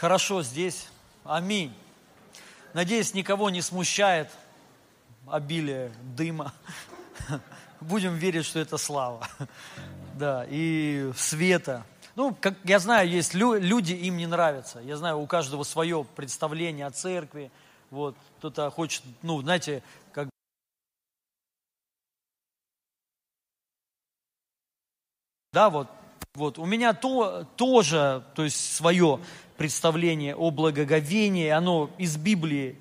хорошо здесь. Аминь. Надеюсь, никого не смущает обилие дыма. Будем верить, что это слава. Да, и света. Ну, как я знаю, есть люди, им не нравится. Я знаю, у каждого свое представление о церкви. Вот, кто-то хочет, ну, знаете, как Да, вот, вот. У меня то, тоже, то есть свое представление о благоговении, оно из Библии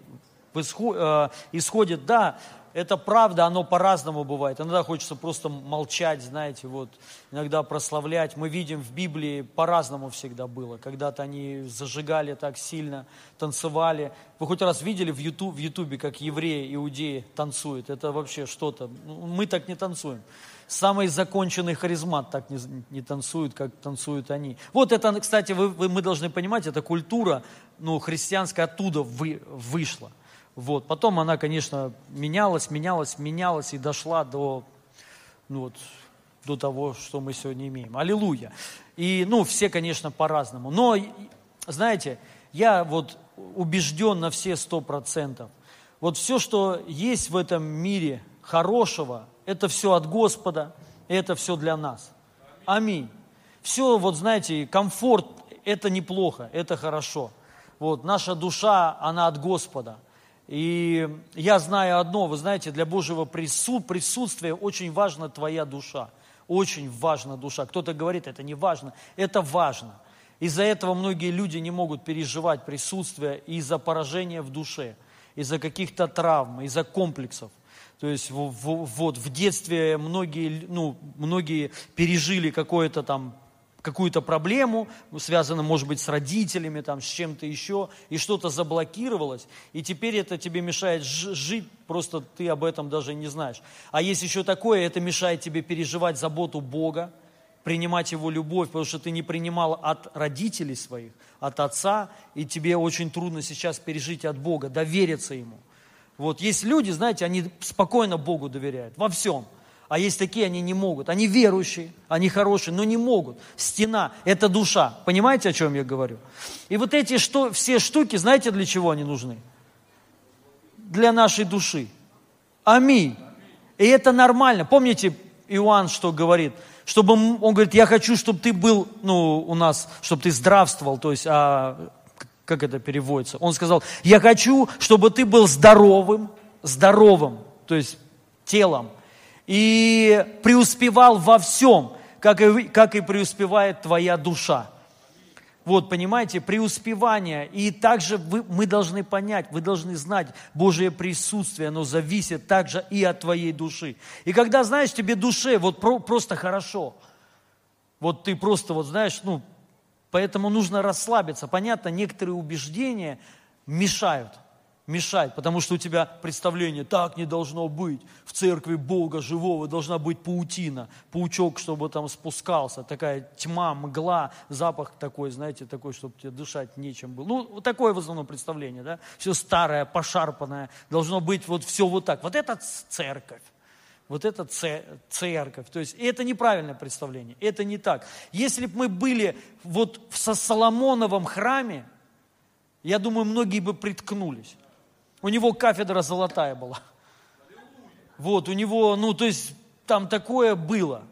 э, исходит, да, это правда, оно по-разному бывает. Иногда хочется просто молчать, знаете, вот, иногда прославлять. Мы видим в Библии по-разному всегда было. Когда-то они зажигали так сильно, танцевали. Вы хоть раз видели в, YouTube, в как евреи, иудеи танцуют? Это вообще что-то. Ну, мы так не танцуем. Самый законченный харизмат так не, не танцует, как танцуют они. Вот это, кстати, вы, вы, мы должны понимать, эта культура ну, христианская оттуда вы, вышла. Вот. Потом она, конечно, менялась, менялась, менялась и дошла до, ну, вот, до того, что мы сегодня имеем. Аллилуйя. И, ну, все, конечно, по-разному. Но, знаете, я вот убежден на все сто процентов. Вот все, что есть в этом мире хорошего, это все от Господа, и это все для нас. Аминь. Все, вот знаете, комфорт, это неплохо, это хорошо. Вот, наша душа, она от Господа – и я знаю одно, вы знаете, для Божьего прису, присутствия очень важна твоя душа. Очень важна душа. Кто-то говорит, это не важно. Это важно. Из-за этого многие люди не могут переживать присутствие из-за поражения в душе, из-за каких-то травм, из-за комплексов. То есть вот в детстве многие, ну, многие пережили какое-то там какую-то проблему, связанную, может быть, с родителями, там, с чем-то еще, и что-то заблокировалось, и теперь это тебе мешает жить, просто ты об этом даже не знаешь. А есть еще такое, это мешает тебе переживать заботу Бога, принимать Его любовь, потому что ты не принимал от родителей своих, от отца, и тебе очень трудно сейчас пережить от Бога, довериться Ему. Вот есть люди, знаете, они спокойно Богу доверяют во всем – а есть такие, они не могут. Они верующие, они хорошие, но не могут. Стена – это душа. Понимаете, о чем я говорю? И вот эти что, все штуки, знаете, для чего они нужны? Для нашей души. Аминь. И это нормально. Помните, Иоанн что говорит? Чтобы, он говорит, я хочу, чтобы ты был, ну, у нас, чтобы ты здравствовал, то есть, а, как это переводится? Он сказал, я хочу, чтобы ты был здоровым, здоровым, то есть телом, и преуспевал во всем, как и, как и преуспевает твоя душа. Вот, понимаете, преуспевание. И также вы, мы должны понять, вы должны знать, Божье присутствие, оно зависит также и от твоей души. И когда, знаешь, тебе душе вот про, просто хорошо, вот ты просто, вот знаешь, ну, поэтому нужно расслабиться. Понятно, некоторые убеждения мешают – мешать, потому что у тебя представление, так не должно быть, в церкви Бога живого должна быть паутина, паучок, чтобы там спускался, такая тьма, мгла, запах такой, знаете, такой, чтобы тебе дышать нечем было. Ну, вот такое в основном представление, да, все старое, пошарпанное, должно быть вот все вот так. Вот это церковь. Вот это церковь. То есть это неправильное представление, это не так. Если бы мы были вот в Соломоновом храме, я думаю, многие бы приткнулись. У него кафедра золотая была. Вот, у него, ну, то есть там такое было.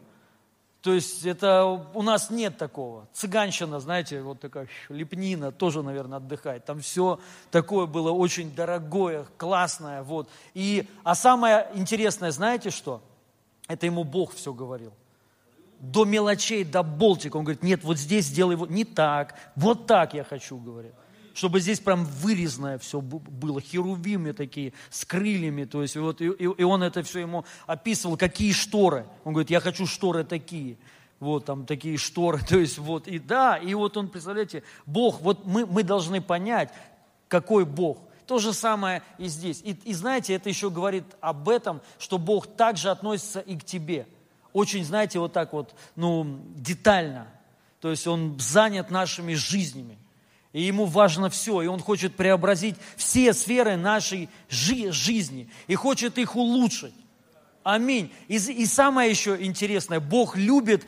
То есть это у нас нет такого. Цыганщина, знаете, вот такая лепнина, тоже, наверное, отдыхает. Там все такое было очень дорогое, классное. Вот. И, а самое интересное, знаете что? Это ему Бог все говорил. До мелочей, до болтика. Он говорит, нет, вот здесь сделай вот не так, вот так я хочу, говорит чтобы здесь прям вырезанное все было, херувимы такие, с крыльями, то есть вот, и, и он это все ему описывал, какие шторы. Он говорит, я хочу шторы такие, вот там такие шторы, то есть вот, и да, и вот он, представляете, Бог, вот мы, мы должны понять, какой Бог. То же самое и здесь. И, и знаете, это еще говорит об этом, что Бог также относится и к тебе. Очень, знаете, вот так вот, ну, детально. То есть Он занят нашими жизнями. И ему важно все, и он хочет преобразить все сферы нашей жи- жизни, и хочет их улучшить. Аминь. И, и самое еще интересное, Бог любит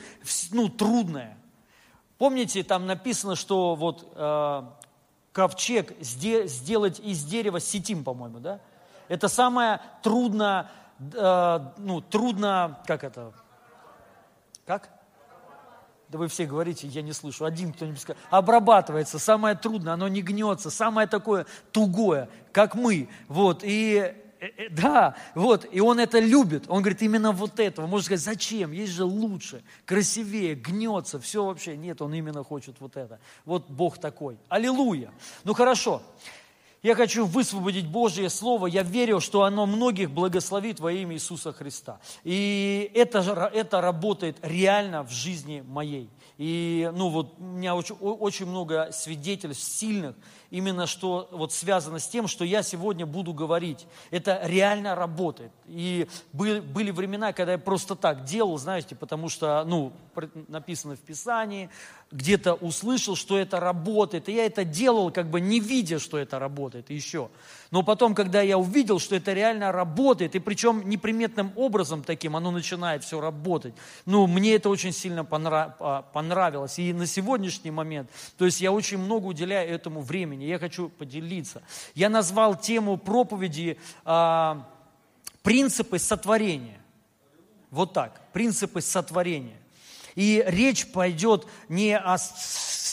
ну, трудное. Помните, там написано, что вот э, ковчег сделать из дерева сетим, по-моему, да? Это самое трудно, э, ну, трудно, как это, как? Да вы все говорите, я не слышу. Один кто-нибудь скажет. Обрабатывается, самое трудное, оно не гнется, самое такое тугое, как мы. Вот, и Э, э, да, вот, и он это любит. Он говорит, именно вот этого. Можно сказать, зачем? Есть же лучше, красивее, гнется, все вообще. Нет, он именно хочет вот это. Вот Бог такой. Аллилуйя. Ну хорошо. Я хочу высвободить Божье Слово. Я верю, что оно многих благословит во имя Иисуса Христа. И это, это работает реально в жизни моей. И ну вот у меня очень, очень много свидетельств сильных, именно что вот связано с тем, что я сегодня буду говорить. Это реально работает. И были, были времена, когда я просто так делал, знаете, потому что, ну, написано в Писании, где-то услышал, что это работает. И я это делал, как бы не видя, что это работает еще. Но потом, когда я увидел, что это реально работает, и причем неприметным образом таким оно начинает все работать, ну, мне это очень сильно а, понравилось. И на сегодняшний момент, то есть я очень много уделяю этому времени, я хочу поделиться. Я назвал тему проповеди а, «Принципы сотворения». Вот так, принципы сотворения. И речь пойдет не о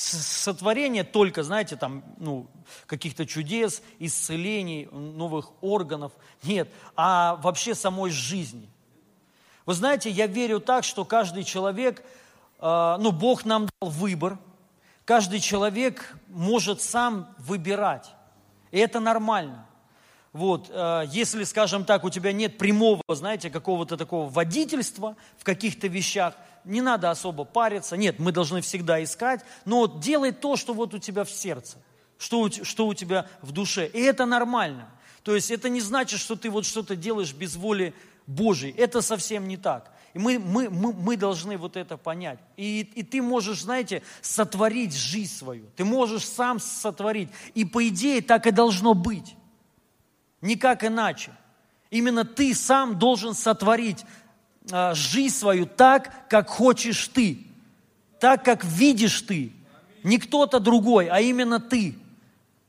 сотворении только, знаете, там, ну, каких-то чудес, исцелений, новых органов. Нет, а вообще самой жизни. Вы знаете, я верю так, что каждый человек, э, ну, Бог нам дал выбор. Каждый человек может сам выбирать. И это нормально. Вот, э, если, скажем так, у тебя нет прямого, знаете, какого-то такого водительства в каких-то вещах, не надо особо париться. Нет, мы должны всегда искать, но делай то, что вот у тебя в сердце, что у, что у тебя в душе. И это нормально. То есть это не значит, что ты вот что-то делаешь без воли Божьей. Это совсем не так. И мы, мы, мы, мы должны вот это понять. И, и ты можешь, знаете, сотворить жизнь свою. Ты можешь сам сотворить. И по идее так и должно быть. Никак иначе. Именно ты сам должен сотворить жизнь свою так, как хочешь ты, так, как видишь ты. Не кто-то другой, а именно ты.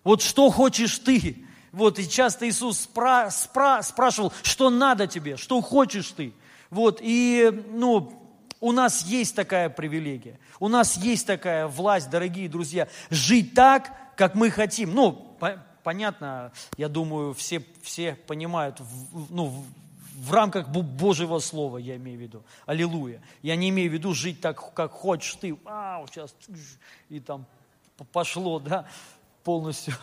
Вот что хочешь ты. Вот, и часто Иисус спра, спра, спрашивал, что надо тебе, что хочешь ты. Вот, и, ну, у нас есть такая привилегия, у нас есть такая власть, дорогие друзья, жить так, как мы хотим. Ну, понятно, я думаю, все, все понимают, ну, в рамках Божьего Слова, я имею в виду. Аллилуйя. Я не имею в виду жить так, как хочешь ты. Вау, сейчас и там пошло, да, полностью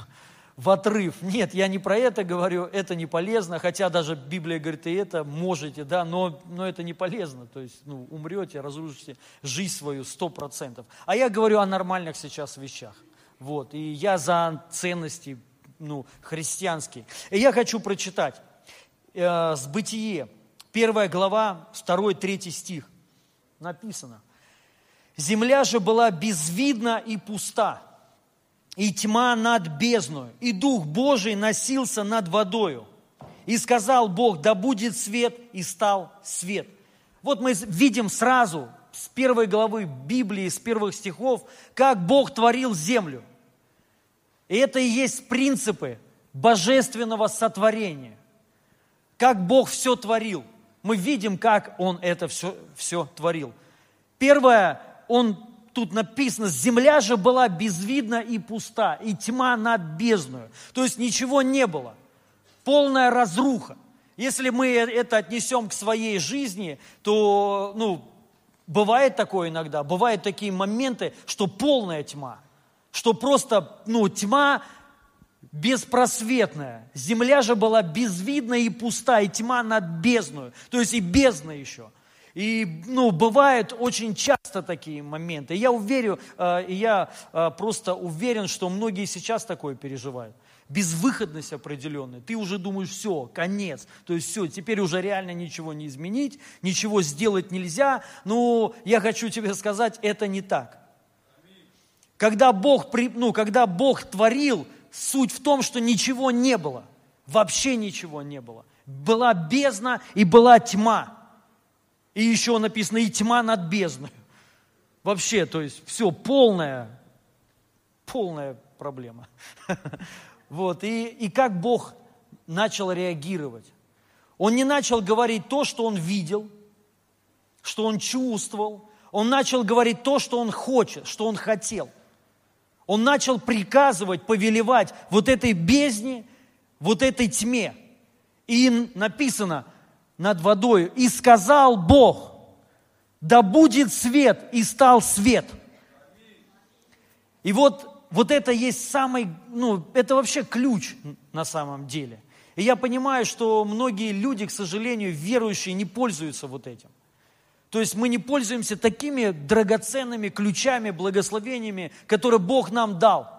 в отрыв. Нет, я не про это говорю, это не полезно, хотя даже Библия говорит, и это можете, да, но, но это не полезно. То есть, ну, умрете, разрушите жизнь свою сто процентов. А я говорю о нормальных сейчас вещах. Вот, и я за ценности ну, христианский. И я хочу прочитать э, с Бытие, первая глава, второй, третий стих. Написано. «Земля же была безвидна и пуста, и тьма над бездною, и Дух Божий носился над водою. И сказал Бог, да будет свет, и стал свет». Вот мы видим сразу с первой главы Библии, с первых стихов, как Бог творил землю – и это и есть принципы божественного сотворения. Как Бог все творил. Мы видим, как Он это все, все творил. Первое, Он тут написано, земля же была безвидна и пуста, и тьма над бездною. То есть ничего не было. Полная разруха. Если мы это отнесем к своей жизни, то, ну, бывает такое иногда, бывают такие моменты, что полная тьма что просто, ну, тьма беспросветная. Земля же была безвидна и пуста, и тьма над бездною, то есть и бездна еще. И, ну, бывают очень часто такие моменты. Я уверен, э, я э, просто уверен, что многие сейчас такое переживают. Безвыходность определенная. Ты уже думаешь, все, конец. То есть все, теперь уже реально ничего не изменить, ничего сделать нельзя. Но я хочу тебе сказать, это не так. Когда Бог, ну, когда Бог творил, суть в том, что ничего не было. Вообще ничего не было. Была бездна и была тьма. И еще написано, и тьма над бездной. Вообще, то есть все полное, полное проблема. Вот, и, и как Бог начал реагировать. Он не начал говорить то, что он видел, что он чувствовал. Он начал говорить то, что он хочет, что он хотел. Он начал приказывать, повелевать вот этой бездне, вот этой тьме. И написано над водой, и сказал Бог, да будет свет, и стал свет. И вот, вот это есть самый, ну, это вообще ключ на самом деле. И я понимаю, что многие люди, к сожалению, верующие, не пользуются вот этим. То есть мы не пользуемся такими драгоценными ключами, благословениями, которые Бог нам дал,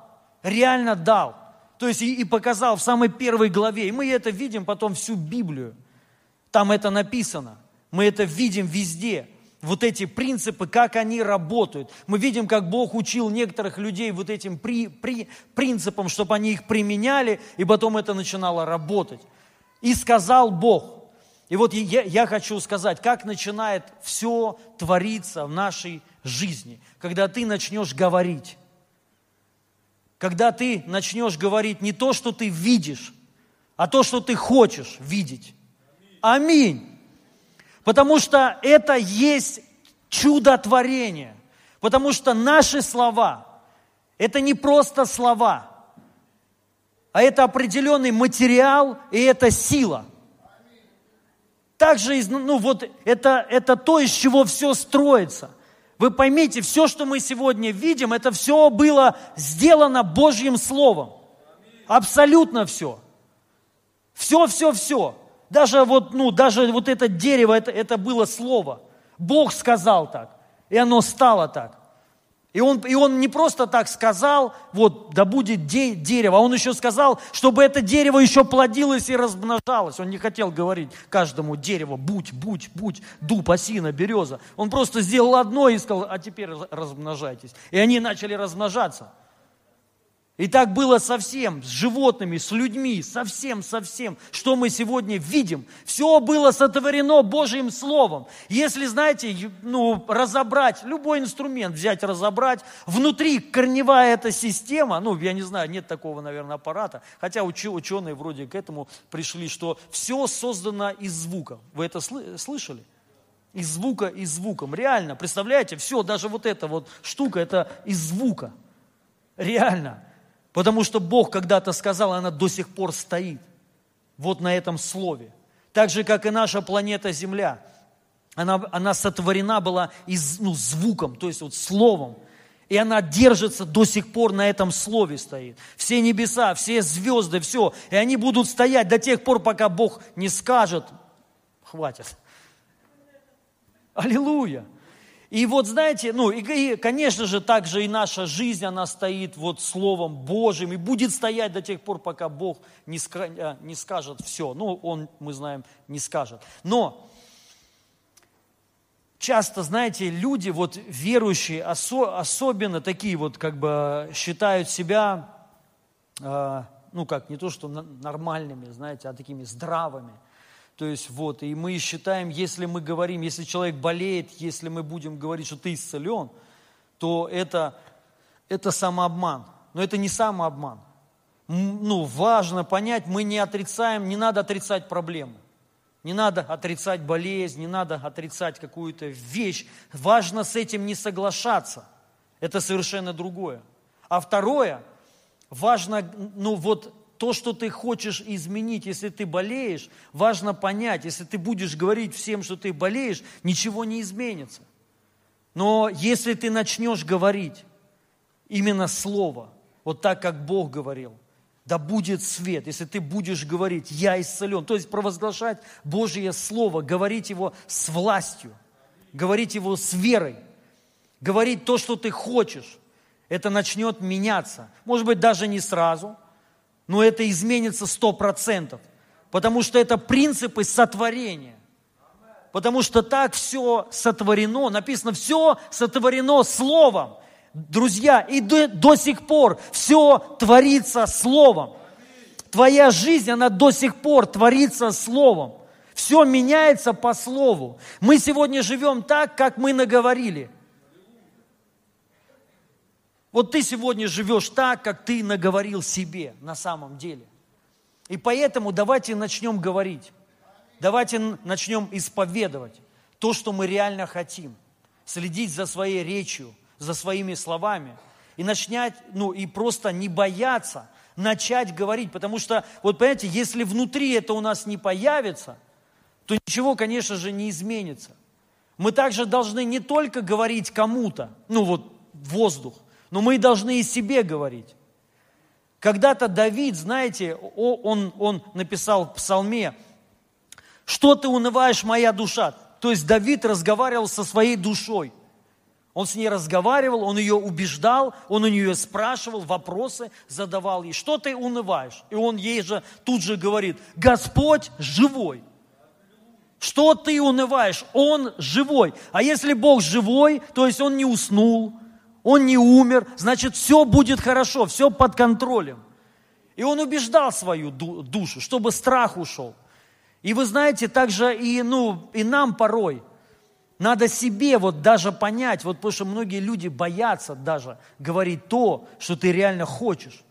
реально дал. То есть и, и показал в самой первой главе. И мы это видим потом всю Библию. Там это написано. Мы это видим везде. Вот эти принципы, как они работают. Мы видим, как Бог учил некоторых людей вот этим при, при, принципам, чтобы они их применяли, и потом это начинало работать. И сказал Бог, и вот я, я хочу сказать, как начинает все твориться в нашей жизни, когда ты начнешь говорить. Когда ты начнешь говорить не то, что ты видишь, а то, что ты хочешь видеть. Аминь. Потому что это есть чудотворение. Потому что наши слова, это не просто слова, а это определенный материал и это сила – также, ну вот, это, это то, из чего все строится. Вы поймите, все, что мы сегодня видим, это все было сделано Божьим Словом. Абсолютно все. Все, все, все. Даже вот, ну, даже вот это дерево, это, это было Слово. Бог сказал так, и оно стало так. И он, и он не просто так сказал, вот, да будет де, дерево, а он еще сказал, чтобы это дерево еще плодилось и размножалось. Он не хотел говорить каждому дереву, будь, будь, будь, дуб, осина, береза. Он просто сделал одно и сказал, а теперь размножайтесь. И они начали размножаться. И так было со всем, с животными, с людьми, совсем, совсем, что мы сегодня видим. Все было сотворено Божьим Словом. Если, знаете, ну, разобрать, любой инструмент взять, разобрать, внутри корневая эта система, ну, я не знаю, нет такого, наверное, аппарата, хотя ученые вроде к этому пришли, что все создано из звука. Вы это слышали? Из звука, из звуком. Реально, представляете, все, даже вот эта вот штука, это из звука. Реально. Потому что Бог когда-то сказал, она до сих пор стоит. Вот на этом слове. Так же, как и наша планета Земля. Она, она сотворена была из, ну, звуком, то есть вот словом. И она держится до сих пор на этом слове стоит. Все небеса, все звезды, все. И они будут стоять до тех пор, пока Бог не скажет, хватит. Аллилуйя. И вот знаете, ну и, и, конечно же, также и наша жизнь, она стоит вот Словом Божьим и будет стоять до тех пор, пока Бог не, ска, э, не скажет все. Ну, Он, мы знаем, не скажет. Но часто, знаете, люди, вот верующие, осо, особенно такие вот как бы считают себя, э, ну как, не то что нормальными, знаете, а такими здравыми – то есть вот, и мы считаем, если мы говорим, если человек болеет, если мы будем говорить, что ты исцелен, то это, это самообман. Но это не самообман. Ну, важно понять, мы не отрицаем, не надо отрицать проблему. Не надо отрицать болезнь, не надо отрицать какую-то вещь. Важно с этим не соглашаться. Это совершенно другое. А второе, важно, ну вот то, что ты хочешь изменить, если ты болеешь, важно понять, если ты будешь говорить всем, что ты болеешь, ничего не изменится. Но если ты начнешь говорить именно слово, вот так, как Бог говорил, да будет свет, если ты будешь говорить, я исцелен, то есть провозглашать Божье Слово, говорить его с властью, говорить его с верой, говорить то, что ты хочешь, это начнет меняться. Может быть, даже не сразу – но это изменится сто процентов, потому что это принципы сотворения. Потому что так все сотворено, написано, все сотворено Словом. Друзья, и до, до сих пор все творится Словом. Твоя жизнь, она до сих пор творится Словом. Все меняется по Слову. Мы сегодня живем так, как мы наговорили. Вот ты сегодня живешь так, как ты наговорил себе на самом деле. И поэтому давайте начнем говорить. Давайте начнем исповедовать то, что мы реально хотим. Следить за своей речью, за своими словами. И начать, ну и просто не бояться начать говорить. Потому что, вот понимаете, если внутри это у нас не появится, то ничего, конечно же, не изменится. Мы также должны не только говорить кому-то, ну вот воздух, но мы должны и себе говорить. Когда-то Давид, знаете, он, он написал в псалме, что ты унываешь, моя душа? То есть Давид разговаривал со своей душой. Он с ней разговаривал, он ее убеждал, он у нее спрашивал, вопросы задавал ей. Что ты унываешь? И он ей же тут же говорит, Господь живой. Что ты унываешь? Он живой. А если Бог живой, то есть Он не уснул, Он не умер, значит все будет хорошо, все под контролем. И он убеждал свою душу, чтобы страх ушел. И вы знаете, также и, ну, и нам порой надо себе вот даже понять, вот потому что многие люди боятся даже говорить то, что ты реально хочешь.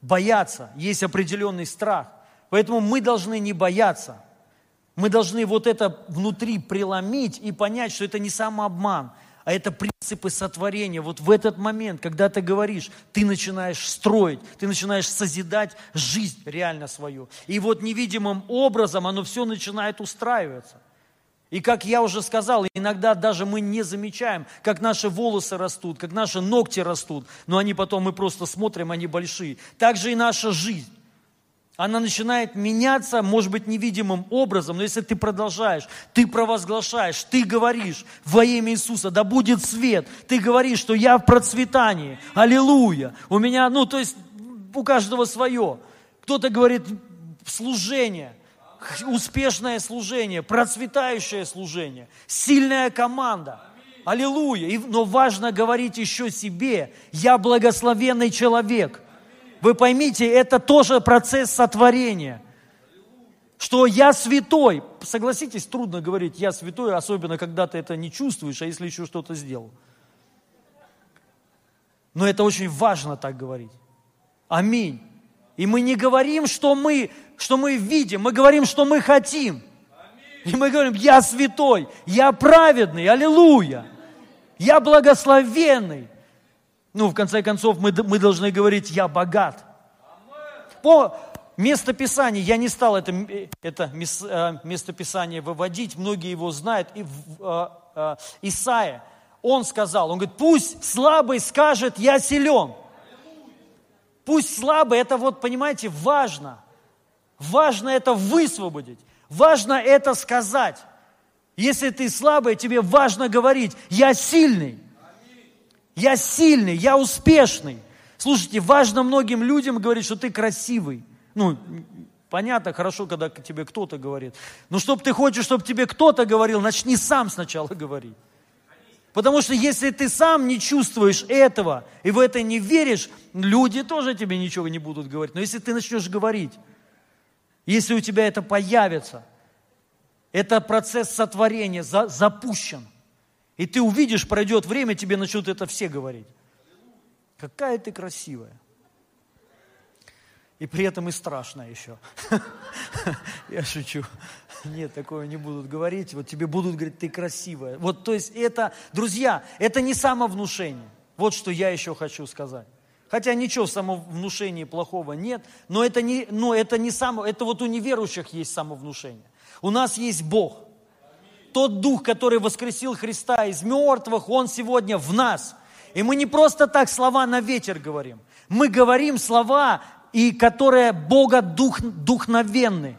Боятся, есть определенный страх. Поэтому мы должны не бояться. Мы должны вот это внутри преломить и понять, что это не самообман, а это принципы сотворения. Вот в этот момент, когда ты говоришь, ты начинаешь строить, ты начинаешь созидать жизнь реально свою. И вот невидимым образом оно все начинает устраиваться. И как я уже сказал, иногда даже мы не замечаем, как наши волосы растут, как наши ногти растут, но они потом, мы просто смотрим, они большие. Так же и наша жизнь она начинает меняться, может быть, невидимым образом, но если ты продолжаешь, ты провозглашаешь, ты говоришь во имя Иисуса, да будет свет, ты говоришь, что я в процветании, аллилуйя, у меня, ну, то есть у каждого свое. Кто-то говорит служение, успешное служение, процветающее служение, сильная команда. Аллилуйя. Но важно говорить еще себе, я благословенный человек – вы поймите, это тоже процесс сотворения. Что я святой. Согласитесь, трудно говорить я святой, особенно когда ты это не чувствуешь, а если еще что-то сделал. Но это очень важно так говорить. Аминь. И мы не говорим, что мы, что мы видим, мы говорим, что мы хотим. И мы говорим, я святой, я праведный, аллилуйя. Я благословенный. Ну, в конце концов, мы, мы должны говорить, я богат. По местописанию, я не стал это, это э, местописание выводить, многие его знают, и э, э, Исаия, он сказал, он говорит, пусть слабый скажет, я силен. Пусть слабый, это вот, понимаете, важно. Важно это высвободить. Важно это сказать. Если ты слабый, тебе важно говорить, я сильный. Я сильный, я успешный. Слушайте, важно многим людям говорить, что ты красивый. Ну, понятно, хорошо, когда тебе кто-то говорит. Но чтобы ты хочешь, чтобы тебе кто-то говорил, начни сам сначала говорить. Потому что если ты сам не чувствуешь этого и в это не веришь, люди тоже тебе ничего не будут говорить. Но если ты начнешь говорить, если у тебя это появится, это процесс сотворения за, запущен – и ты увидишь, пройдет время, тебе начнут это все говорить. Какая ты красивая. И при этом и страшная еще. Я шучу. Нет, такого не будут говорить. Вот тебе будут говорить, ты красивая. Вот, то есть это, друзья, это не самовнушение. Вот что я еще хочу сказать. Хотя ничего в самовнушении плохого нет, но это не, но это не само, это вот у неверующих есть самовнушение. У нас есть Бог тот Дух, который воскресил Христа из мертвых, Он сегодня в нас. И мы не просто так слова на ветер говорим. Мы говорим слова, и которые Бога дух, духновенны,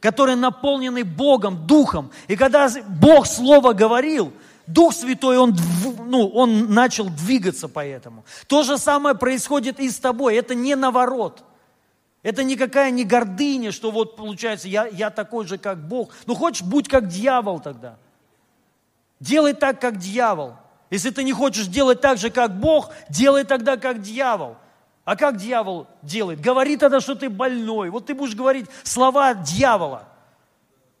которые наполнены Богом, Духом. И когда Бог Слово говорил, Дух Святой, он, ну, он начал двигаться по этому. То же самое происходит и с тобой. Это не наворот. Это никакая не гордыня, что вот получается, я, я такой же, как Бог. Ну хочешь, будь как дьявол тогда. Делай так, как дьявол. Если ты не хочешь делать так же, как Бог, делай тогда, как дьявол. А как дьявол делает? Говори тогда, что ты больной. Вот ты будешь говорить слова дьявола.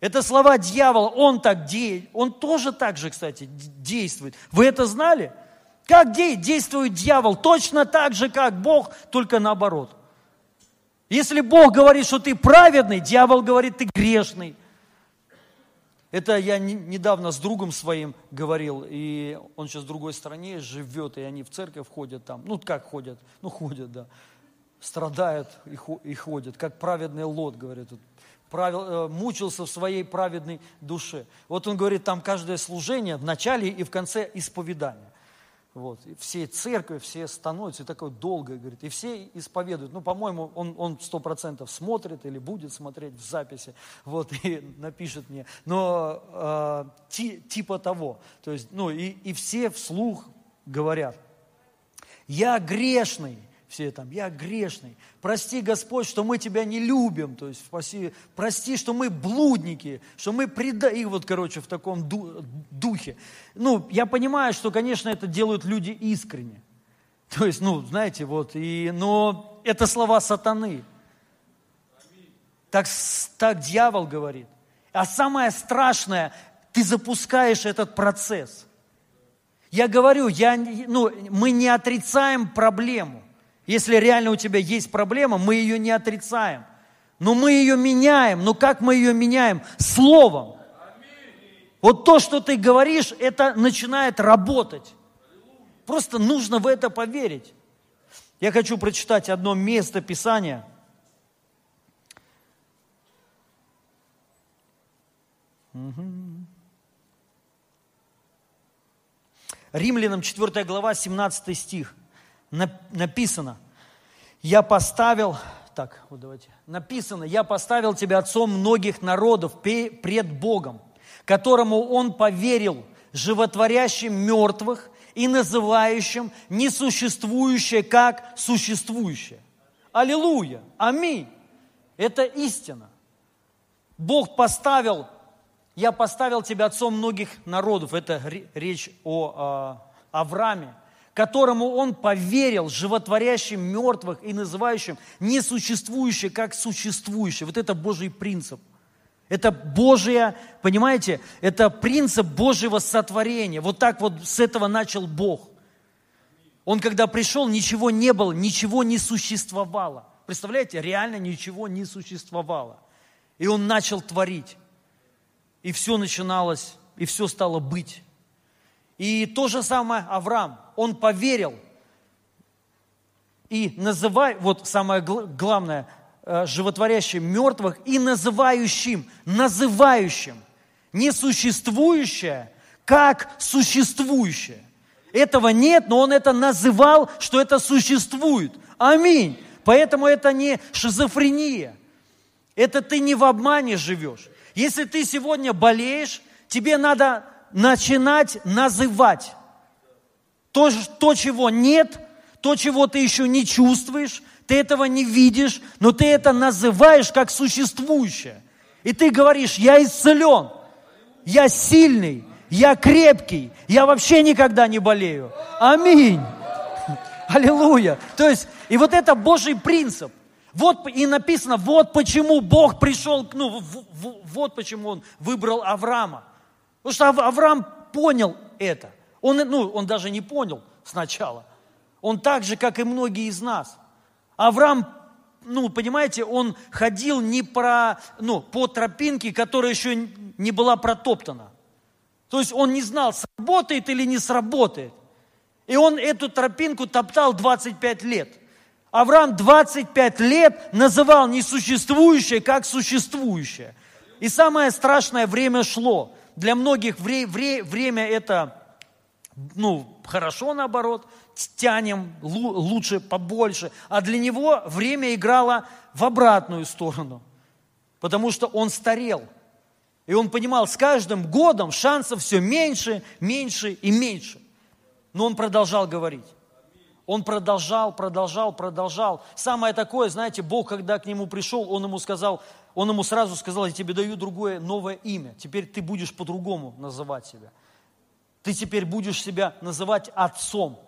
Это слова дьявола, он так действует. Он тоже так же, кстати, действует. Вы это знали? Как действует дьявол? Точно так же, как Бог, только наоборот. Если Бог говорит, что ты праведный, дьявол говорит, ты грешный. Это я недавно с другом своим говорил, и он сейчас в другой стране живет, и они в церковь ходят там. Ну, как ходят? Ну, ходят, да. Страдают и ходят, как праведный лот, говорит. Правил, э, мучился в своей праведной душе. Вот он говорит, там каждое служение в начале и в конце исповедания. Вот. И все церкви, все становятся, и такое долгое, говорит, и все исповедуют. Ну, по-моему, он сто процентов смотрит или будет смотреть в записи, вот, и напишет мне. Но э, ти, типа того, то есть, ну, и, и все вслух говорят, я грешный, все там, я грешный, прости, Господь, что мы Тебя не любим, то есть прости, прости что мы блудники, что мы предаем, и вот, короче, в таком духе. Ну, я понимаю, что, конечно, это делают люди искренне. То есть, ну, знаете, вот, и, но это слова сатаны. Так, так дьявол говорит. А самое страшное, ты запускаешь этот процесс. Я говорю, я, ну, мы не отрицаем проблему. Если реально у тебя есть проблема, мы ее не отрицаем. Но мы ее меняем. Но как мы ее меняем? Словом. Вот то, что ты говоришь, это начинает работать. Просто нужно в это поверить. Я хочу прочитать одно место Писания. Римлянам 4 глава, 17 стих написано, я поставил, так, вот давайте, написано, я поставил тебя отцом многих народов пред Богом, которому он поверил, животворящим мертвых и называющим несуществующее как существующее. Аллилуйя! Аминь! Это истина. Бог поставил, я поставил тебя отцом многих народов. Это речь о э, Аврааме которому он поверил, животворящим мертвых и называющим несуществующее как существующее. Вот это Божий принцип. Это Божье, понимаете, это принцип Божьего сотворения. Вот так вот с этого начал Бог. Он когда пришел, ничего не было, ничего не существовало. Представляете, реально ничего не существовало. И он начал творить. И все начиналось, и все стало быть. И то же самое Авраам, он поверил. И называй, вот самое главное, э, животворящим мертвых и называющим, называющим несуществующее, как существующее. Этого нет, но он это называл, что это существует. Аминь. Поэтому это не шизофрения. Это ты не в обмане живешь. Если ты сегодня болеешь, тебе надо начинать называть то, то, чего нет, то, чего ты еще не чувствуешь, ты этого не видишь, но ты это называешь как существующее. И ты говоришь, я исцелен, я сильный, я крепкий, я вообще никогда не болею. Аминь. Аллилуйя. То есть, и вот это Божий принцип. Вот и написано, вот почему Бог пришел, ну, вот почему Он выбрал Авраама. Потому что Авраам понял это. Он, ну, он даже не понял сначала. Он так же, как и многие из нас. Авраам, ну, понимаете, он ходил не про, ну, по тропинке, которая еще не была протоптана. То есть он не знал, сработает или не сработает. И он эту тропинку топтал 25 лет. Авраам 25 лет называл несуществующее как существующее. И самое страшное время шло. Для многих вре, вре, время это, ну, хорошо наоборот, тянем лучше, побольше. А для него время играло в обратную сторону, потому что он старел. И он понимал, с каждым годом шансов все меньше, меньше и меньше. Но он продолжал говорить. Он продолжал, продолжал, продолжал. Самое такое, знаете, Бог, когда к нему пришел, он ему сказал, он ему сразу сказал, я тебе даю другое, новое имя. Теперь ты будешь по-другому называть себя. Ты теперь будешь себя называть отцом.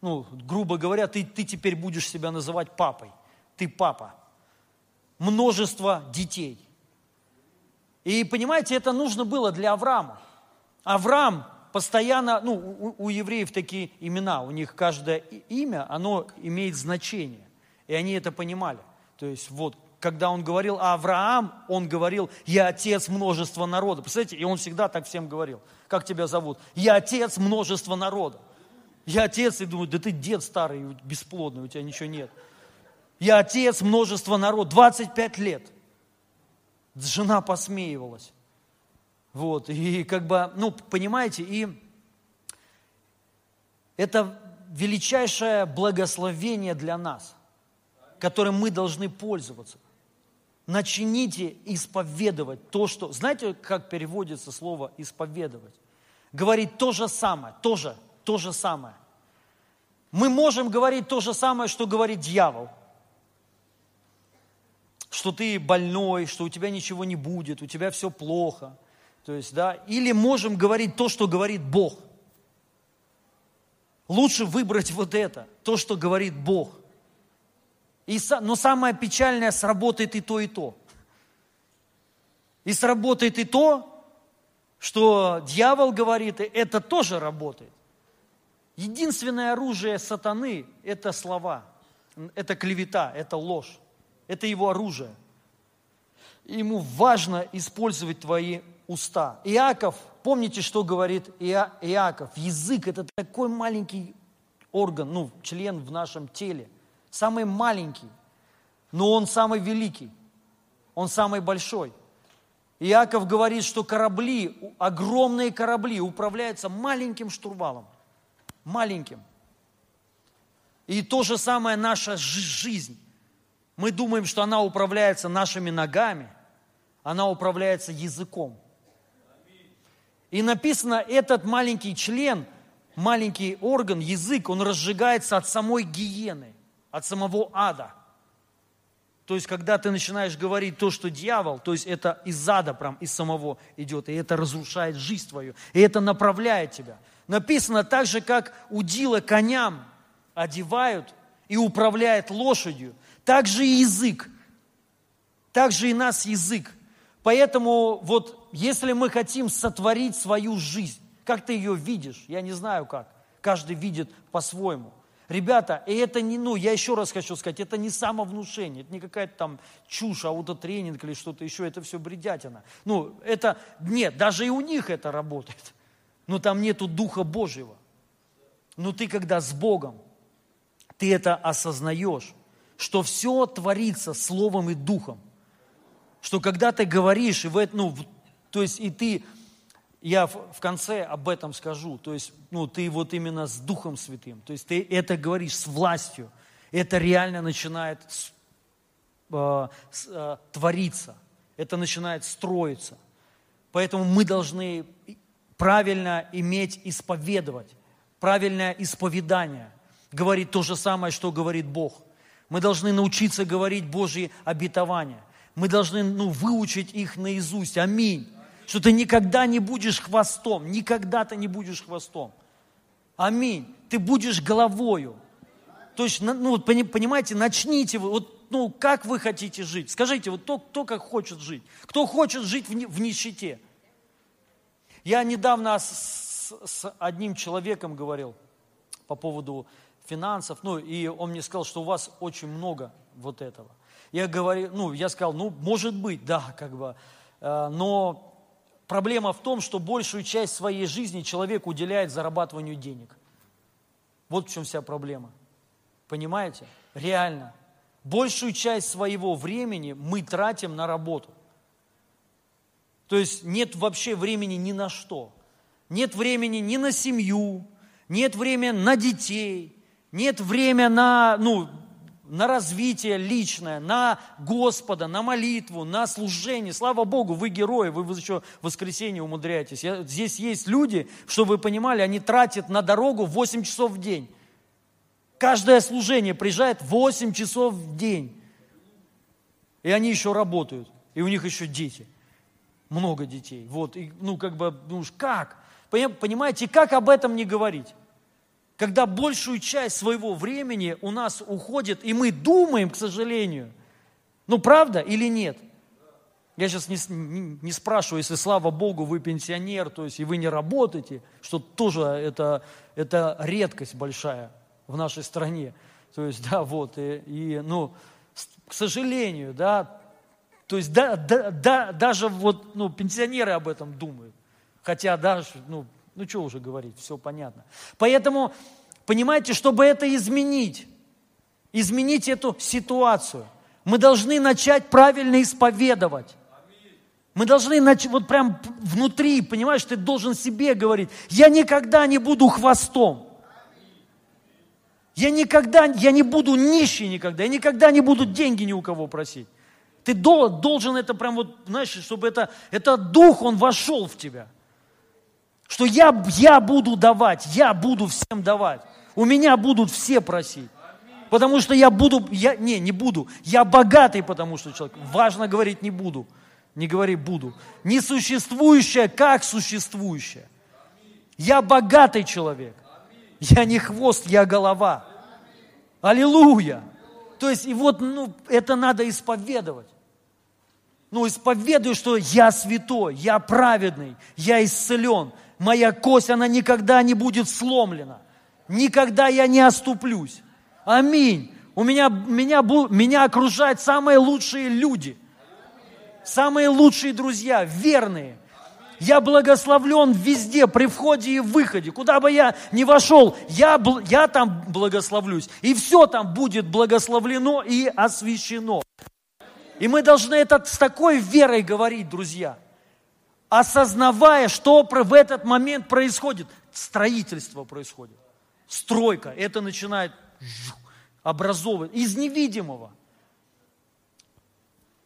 Ну, грубо говоря, ты, ты теперь будешь себя называть папой. Ты папа. Множество детей. И понимаете, это нужно было для Авраама. Авраам постоянно, ну, у, у евреев такие имена, у них каждое имя, оно имеет значение. И они это понимали. То есть вот, когда он говорил Авраам, он говорил, я отец множества народа. Представляете, и он всегда так всем говорил. Как тебя зовут? Я отец множества народа. Я отец, и думаю, да ты дед старый, бесплодный, у тебя ничего нет. Я отец множества народа, 25 лет. Жена посмеивалась. Вот, и как бы, ну, понимаете, и это величайшее благословение для нас, которым мы должны пользоваться. Начините исповедовать то, что... Знаете, как переводится слово «исповедовать»? Говорить то же самое, тоже, то же самое. Мы можем говорить то же самое, что говорит дьявол. Что ты больной, что у тебя ничего не будет, у тебя все плохо – то есть, да, или можем говорить то, что говорит Бог. Лучше выбрать вот это, то, что говорит Бог. И, но самое печальное, сработает и то, и то. И сработает и то, что дьявол говорит, и это тоже работает. Единственное оружие сатаны – это слова, это клевета, это ложь, это его оружие. Ему важно использовать твои уста. Иаков, помните, что говорит Иа, Иаков? Язык – это такой маленький орган, ну, член в нашем теле. Самый маленький, но он самый великий. Он самый большой. Иаков говорит, что корабли, огромные корабли управляются маленьким штурвалом. Маленьким. И то же самое наша жизнь. Мы думаем, что она управляется нашими ногами, она управляется языком. И написано, этот маленький член, маленький орган, язык, он разжигается от самой гиены, от самого ада. То есть, когда ты начинаешь говорить то, что дьявол, то есть это из ада, прям из самого идет, и это разрушает жизнь твою, и это направляет тебя. Написано так же, как удила коням одевают и управляет лошадью, так же и язык, так же и нас язык. Поэтому вот если мы хотим сотворить свою жизнь, как ты ее видишь, я не знаю как, каждый видит по-своему. Ребята, и это не, ну, я еще раз хочу сказать, это не самовнушение, это не какая-то там чушь, аутотренинг или что-то еще, это все бредятина. Ну, это, нет, даже и у них это работает, но там нету Духа Божьего. Но ты когда с Богом, ты это осознаешь, что все творится Словом и Духом что когда ты говоришь, и в, ну, то есть и ты, я в, конце об этом скажу, то есть ну, ты вот именно с Духом Святым, то есть ты это говоришь с властью, это реально начинает э, э, твориться, это начинает строиться. Поэтому мы должны правильно иметь исповедовать, правильное исповедание, говорить то же самое, что говорит Бог. Мы должны научиться говорить Божьи обетования. Мы должны ну, выучить их наизусть. Аминь. Что ты никогда не будешь хвостом. Никогда ты не будешь хвостом. Аминь. Ты будешь головою. То есть, ну, понимаете, начните вот, ну, как вы хотите жить? Скажите, вот кто, кто как хочет жить? Кто хочет жить в, в нищете? Я недавно с, с одним человеком говорил по поводу финансов, ну, и он мне сказал, что у вас очень много вот этого. Я говорю, ну, я сказал, ну, может быть, да, как бы, э, но проблема в том, что большую часть своей жизни человек уделяет зарабатыванию денег. Вот в чем вся проблема. Понимаете? Реально. Большую часть своего времени мы тратим на работу. То есть нет вообще времени ни на что. Нет времени ни на семью, нет времени на детей, нет времени на, ну, на развитие личное, на Господа, на молитву, на служение. Слава Богу, вы герои, вы еще в воскресенье умудряетесь. Я, здесь есть люди, чтобы вы понимали, они тратят на дорогу 8 часов в день. Каждое служение приезжает 8 часов в день. И они еще работают. И у них еще дети. Много детей. Вот, и, ну как бы, ну как? Понимаете, как об этом не говорить? Когда большую часть своего времени у нас уходит, и мы думаем, к сожалению, ну правда или нет? Я сейчас не, не, не спрашиваю, если, слава Богу, вы пенсионер, то есть и вы не работаете, что тоже это, это редкость большая в нашей стране. То есть, да, вот, и, и ну, к сожалению, да, то есть да, да, да, даже вот, ну, пенсионеры об этом думают. Хотя даже, ну, ну что уже говорить, все понятно. Поэтому, понимаете, чтобы это изменить, изменить эту ситуацию, мы должны начать правильно исповедовать. Мы должны вот прям внутри, понимаешь, ты должен себе говорить, я никогда не буду хвостом. Я никогда, я не буду нищий никогда, я никогда не буду деньги ни у кого просить. Ты должен это прям вот, знаешь, чтобы это, это дух, он вошел в тебя. Что я, я буду давать, я буду всем давать. У меня будут все просить. Потому что я буду, я, не, не буду. Я богатый, потому что человек. Важно говорить не буду. Не говори буду. Несуществующее, как существующее. Я богатый человек. Я не хвост, я голова. Аллилуйя. То есть, и вот, ну, это надо исповедовать. Ну, исповедую, что я святой, я праведный, я исцелен. Моя кость, она никогда не будет сломлена. Никогда я не оступлюсь. Аминь. У меня, меня, меня окружают самые лучшие люди – самые лучшие друзья, верные. Я благословлен везде, при входе и выходе. Куда бы я ни вошел, я, я там благословлюсь. И все там будет благословлено и освящено. И мы должны это с такой верой говорить, друзья. Осознавая, что в этот момент происходит. Строительство происходит. Стройка. Это начинает образовывать из невидимого.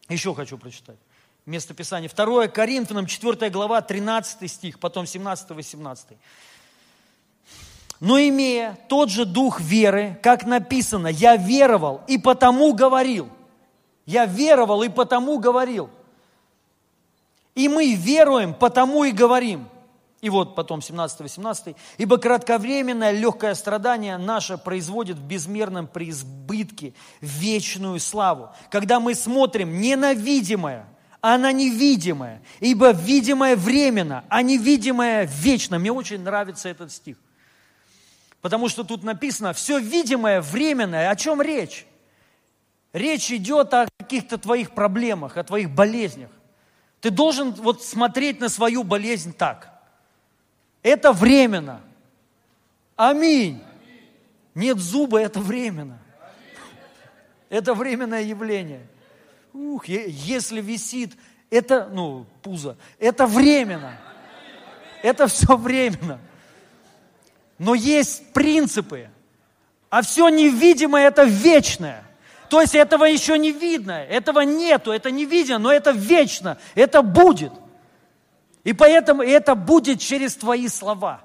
Еще хочу прочитать место Писания. 2 Коринфянам, 4 глава, 13 стих, потом 17-18. Но имея тот же дух веры, как написано, я веровал и потому говорил. Я веровал и потому говорил. И мы веруем, потому и говорим. И вот потом 17-18. «Ибо кратковременное легкое страдание наше производит в безмерном преизбытке вечную славу, когда мы смотрим ненавидимое, она невидимая, ибо видимое временно, а невидимое вечно. Мне очень нравится этот стих. Потому что тут написано, все видимое временное, о чем речь? Речь идет о каких-то твоих проблемах, о твоих болезнях. Ты должен вот смотреть на свою болезнь так. Это временно. Аминь. Нет зуба, это временно. Это временное явление. Ух, если висит, это, ну, пузо, это временно. Это все временно. Но есть принципы, а все невидимое – это вечное. То есть этого еще не видно, этого нету, это не видно, но это вечно, это будет. И поэтому это будет через твои слова,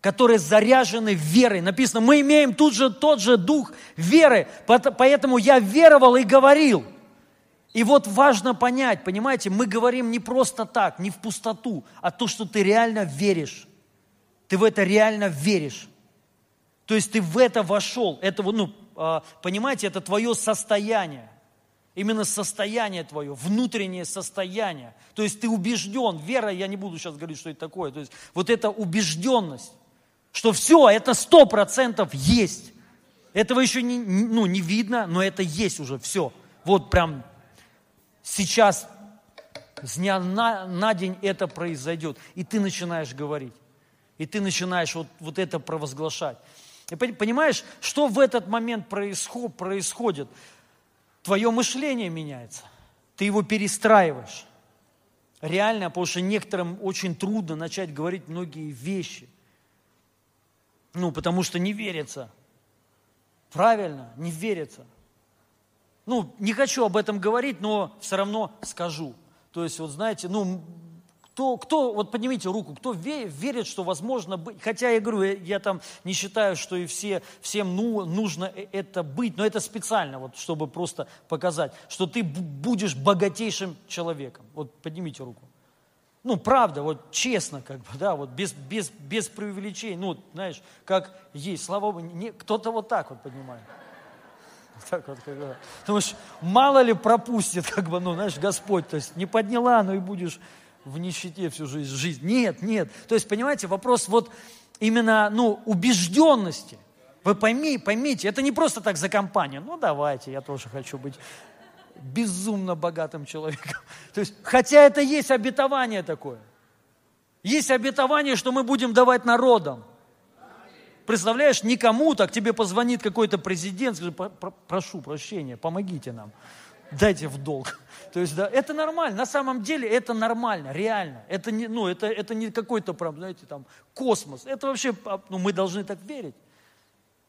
которые заряжены верой. Написано, мы имеем тут же тот же дух веры, поэтому я веровал и говорил – и вот важно понять, понимаете, мы говорим не просто так, не в пустоту, а то, что ты реально веришь. Ты в это реально веришь. То есть ты в это вошел. Это, ну, понимаете, это твое состояние. Именно состояние твое, внутреннее состояние. То есть ты убежден. Вера, я не буду сейчас говорить, что это такое. То есть вот эта убежденность, что все, это сто процентов есть. Этого еще не, ну, не видно, но это есть уже все. Вот прям сейчас с дня на, на день это произойдет. И ты начинаешь говорить. И ты начинаешь вот, вот это провозглашать. И понимаешь, что в этот момент происход, происходит? Твое мышление меняется. Ты его перестраиваешь. Реально, потому что некоторым очень трудно начать говорить многие вещи. Ну, потому что не верится. Правильно, не верится ну, не хочу об этом говорить, но все равно скажу. То есть, вот знаете, ну, кто, кто, вот поднимите руку, кто верит, что возможно быть, хотя я говорю, я, я там не считаю, что и все, всем ну, нужно э, это быть, но это специально, вот, чтобы просто показать, что ты будешь богатейшим человеком. Вот поднимите руку. Ну, правда, вот честно, как бы, да, вот без, без, без преувеличений, ну, знаешь, как есть, слава Богу, не, кто-то вот так вот поднимает. Так вот, как. Потому что мало ли пропустит, как бы, ну, знаешь, Господь, то есть не подняла, но и будешь в нищете всю жизнь. жизнь. Нет, нет. То есть, понимаете, вопрос вот именно, ну, убежденности. Вы пойми, поймите, это не просто так за компанию. Ну, давайте, я тоже хочу быть безумно богатым человеком. То есть, хотя это есть обетование такое. Есть обетование, что мы будем давать народам. Представляешь, никому так тебе позвонит какой-то президент, скажет, прошу прощения, помогите нам, дайте в долг. То есть, да, это нормально, на самом деле это нормально, реально. Это не, ну, это, это не какой-то, прям, знаете, там, космос. Это вообще, а, ну, мы должны так верить,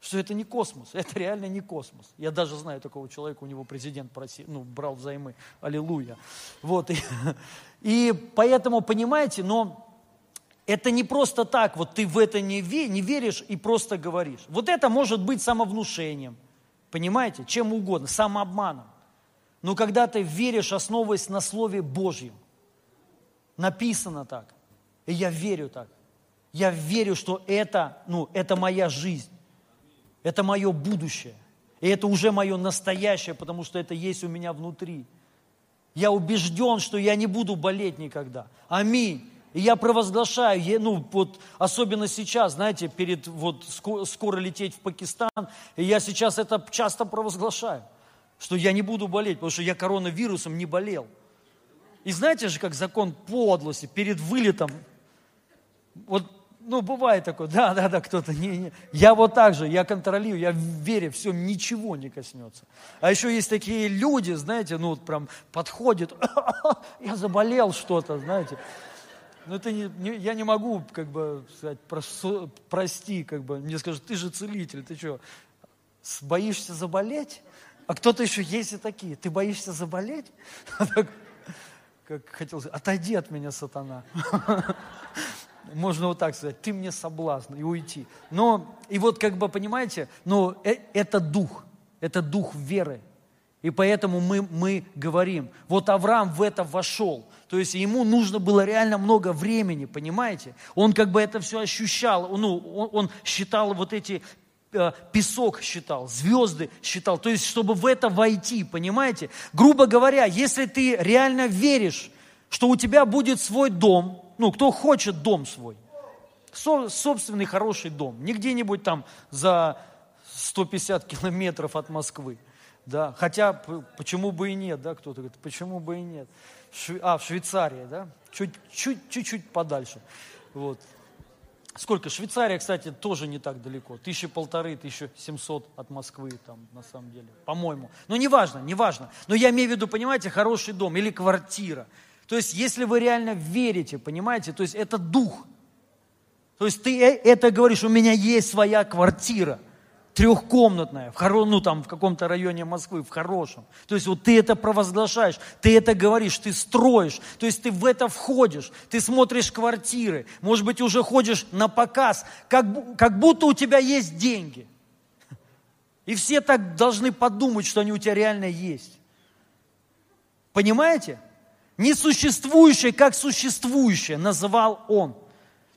что это не космос, это реально не космос. Я даже знаю такого человека, у него президент просил, ну, брал взаймы, аллилуйя. Вот, и, и поэтому, понимаете, но это не просто так, вот ты в это не, ве, не веришь и просто говоришь. Вот это может быть самовнушением, понимаете, чем угодно, самообманом. Но когда ты веришь, основываясь на Слове Божьем, написано так, и я верю так, я верю, что это, ну, это моя жизнь, это мое будущее, и это уже мое настоящее, потому что это есть у меня внутри. Я убежден, что я не буду болеть никогда. Аминь. И я провозглашаю, я, ну вот особенно сейчас, знаете, перед вот скоро, скоро лететь в Пакистан, и я сейчас это часто провозглашаю, что я не буду болеть, потому что я коронавирусом не болел. И знаете же, как закон подлости перед вылетом, вот, ну, бывает такое, да, да, да, кто-то, не, не. Я вот так же, я контролирую, я верю, все, ничего не коснется. А еще есть такие люди, знаете, ну, вот прям подходят, я заболел что-то, знаете, ну, это не, не, я не могу, как бы, сказать, прос, прости, как бы, мне скажут, ты же целитель, ты что, боишься заболеть? А кто-то еще есть и такие, ты боишься заболеть? Как хотел сказать, отойди от меня, сатана. Можно вот так сказать, ты мне соблазн, и уйти. Но, и вот, как бы, понимаете, но э, это дух, это дух веры. И поэтому мы, мы говорим, вот Авраам в это вошел. То есть ему нужно было реально много времени, понимаете? Он как бы это все ощущал, ну, он, он считал вот эти песок считал, звезды считал, то есть чтобы в это войти, понимаете? Грубо говоря, если ты реально веришь, что у тебя будет свой дом, ну, кто хочет дом свой, со, собственный хороший дом, не где-нибудь там за 150 километров от Москвы, да, хотя почему бы и нет, да, кто-то говорит, почему бы и нет. Шве... А, в Швейцарии, да, чуть-чуть подальше. Вот. Сколько? Швейцария, кстати, тоже не так далеко. Тысячи полторы, тысяча семьсот от Москвы там, на самом деле, по-моему. Но неважно, неважно. Но я имею в виду, понимаете, хороший дом или квартира. То есть, если вы реально верите, понимаете, то есть это дух. То есть ты э, это говоришь, у меня есть своя квартира – трехкомнатная, в, хоро, ну, там, в каком-то районе Москвы, в хорошем. То есть вот ты это провозглашаешь, ты это говоришь, ты строишь, то есть ты в это входишь, ты смотришь квартиры, может быть, уже ходишь на показ, как, как будто у тебя есть деньги. И все так должны подумать, что они у тебя реально есть. Понимаете? Несуществующее, как существующее, называл он.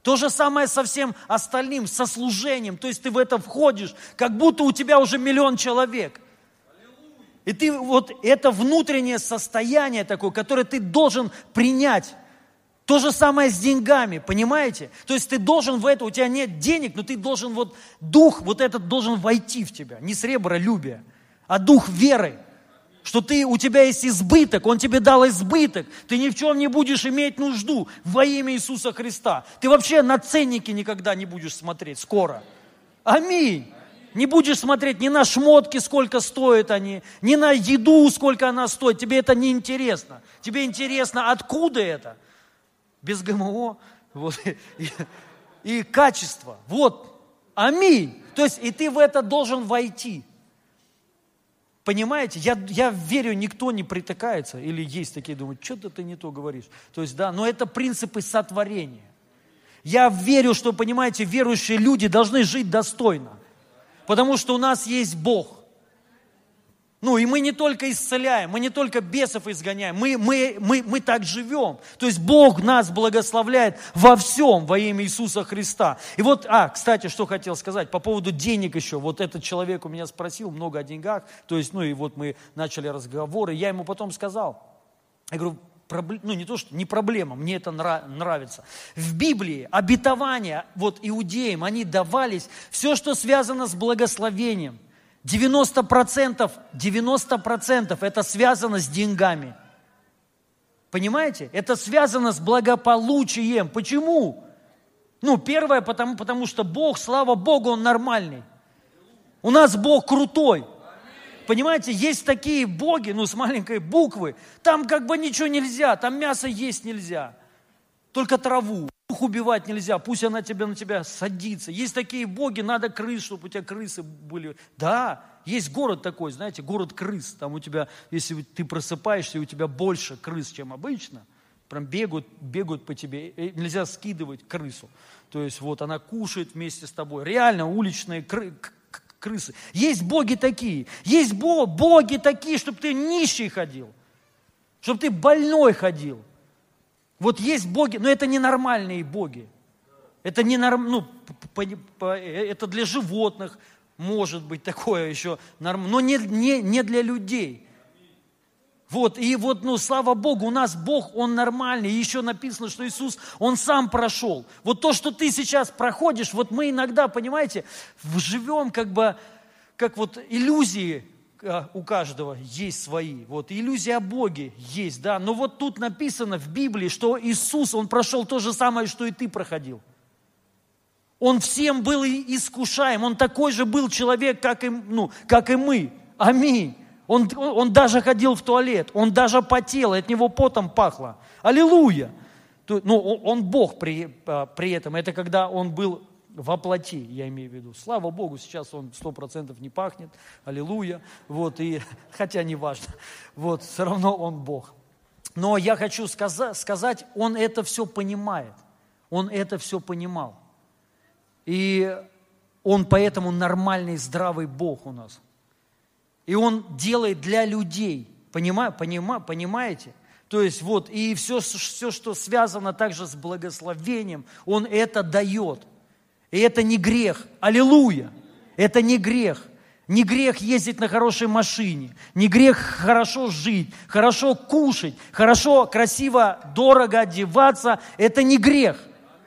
То же самое со всем остальным, со служением. То есть ты в это входишь, как будто у тебя уже миллион человек. И ты вот это внутреннее состояние такое, которое ты должен принять. То же самое с деньгами, понимаете? То есть ты должен в это, у тебя нет денег, но ты должен вот, дух вот этот должен войти в тебя. Не сребролюбие, а дух веры что ты, у тебя есть избыток, Он тебе дал избыток, ты ни в чем не будешь иметь нужду во имя Иисуса Христа. Ты вообще на ценники никогда не будешь смотреть скоро. Аминь. Не будешь смотреть ни на шмотки, сколько стоят они, ни на еду, сколько она стоит. Тебе это не интересно. Тебе интересно, откуда это? Без ГМО. Вот. И, и качество. Вот. Аминь. То есть, и ты в это должен войти. Понимаете, я, я верю, никто не притыкается, или есть такие, думают, что-то ты не то говоришь. То есть, да, но это принципы сотворения. Я верю, что, понимаете, верующие люди должны жить достойно, потому что у нас есть Бог. Ну, и мы не только исцеляем, мы не только бесов изгоняем, мы, мы, мы, мы так живем. То есть Бог нас благословляет во всем во имя Иисуса Христа. И вот, а, кстати, что хотел сказать по поводу денег еще. Вот этот человек у меня спросил много о деньгах, то есть, ну, и вот мы начали разговоры, я ему потом сказал, я говорю, ну не то, что не проблема, мне это нравится. В Библии обетования вот иудеям, они давались, все, что связано с благословением, 90%, 90% это связано с деньгами. Понимаете? Это связано с благополучием. Почему? Ну, первое, потому, потому что Бог, слава Богу, Он нормальный. У нас Бог крутой. Понимаете, есть такие боги, ну, с маленькой буквы, там как бы ничего нельзя, там мясо есть нельзя, только траву. Дух убивать нельзя, пусть она тебя, на тебя садится. Есть такие боги, надо крыс, чтобы у тебя крысы были. Да, есть город такой, знаете, город крыс. Там у тебя, если ты просыпаешься, у тебя больше крыс, чем обычно. Прям бегают, бегают по тебе. И нельзя скидывать крысу. То есть вот она кушает вместе с тобой. Реально уличные кры, крысы. Есть боги такие. Есть боги такие, чтобы ты нищий ходил. Чтобы ты больной ходил вот есть боги, но это ненормальные боги. Это, не норм, ну, по, по, это для животных может быть такое еще норм, но не, не, не для людей. Вот, и вот, ну, слава Богу, у нас Бог, Он нормальный. И еще написано, что Иисус, Он сам прошел. Вот то, что ты сейчас проходишь, вот мы иногда, понимаете, живем как бы, как вот иллюзии у каждого есть свои. Вот иллюзия о Боге есть, да. Но вот тут написано в Библии, что Иисус, Он прошел то же самое, что и ты проходил. Он всем был искушаем. Он такой же был человек, как и, ну, как и мы. Аминь. Он, он даже ходил в туалет, он даже потел, от него потом пахло. Аллилуйя. Ну, он Бог при, а, при этом. Это когда он был воплоти, я имею в виду. Слава Богу, сейчас он сто процентов не пахнет, аллилуйя, вот, и, хотя не важно, вот, все равно он Бог. Но я хочу сказать, сказать, он это все понимает, он это все понимал. И он поэтому нормальный, здравый Бог у нас. И он делает для людей, понима, понима, понимаете? То есть вот, и все, все, что связано также с благословением, он это дает – и это не грех. Аллилуйя! Это не грех. Не грех ездить на хорошей машине, не грех хорошо жить, хорошо кушать, хорошо, красиво, дорого одеваться. Это не грех.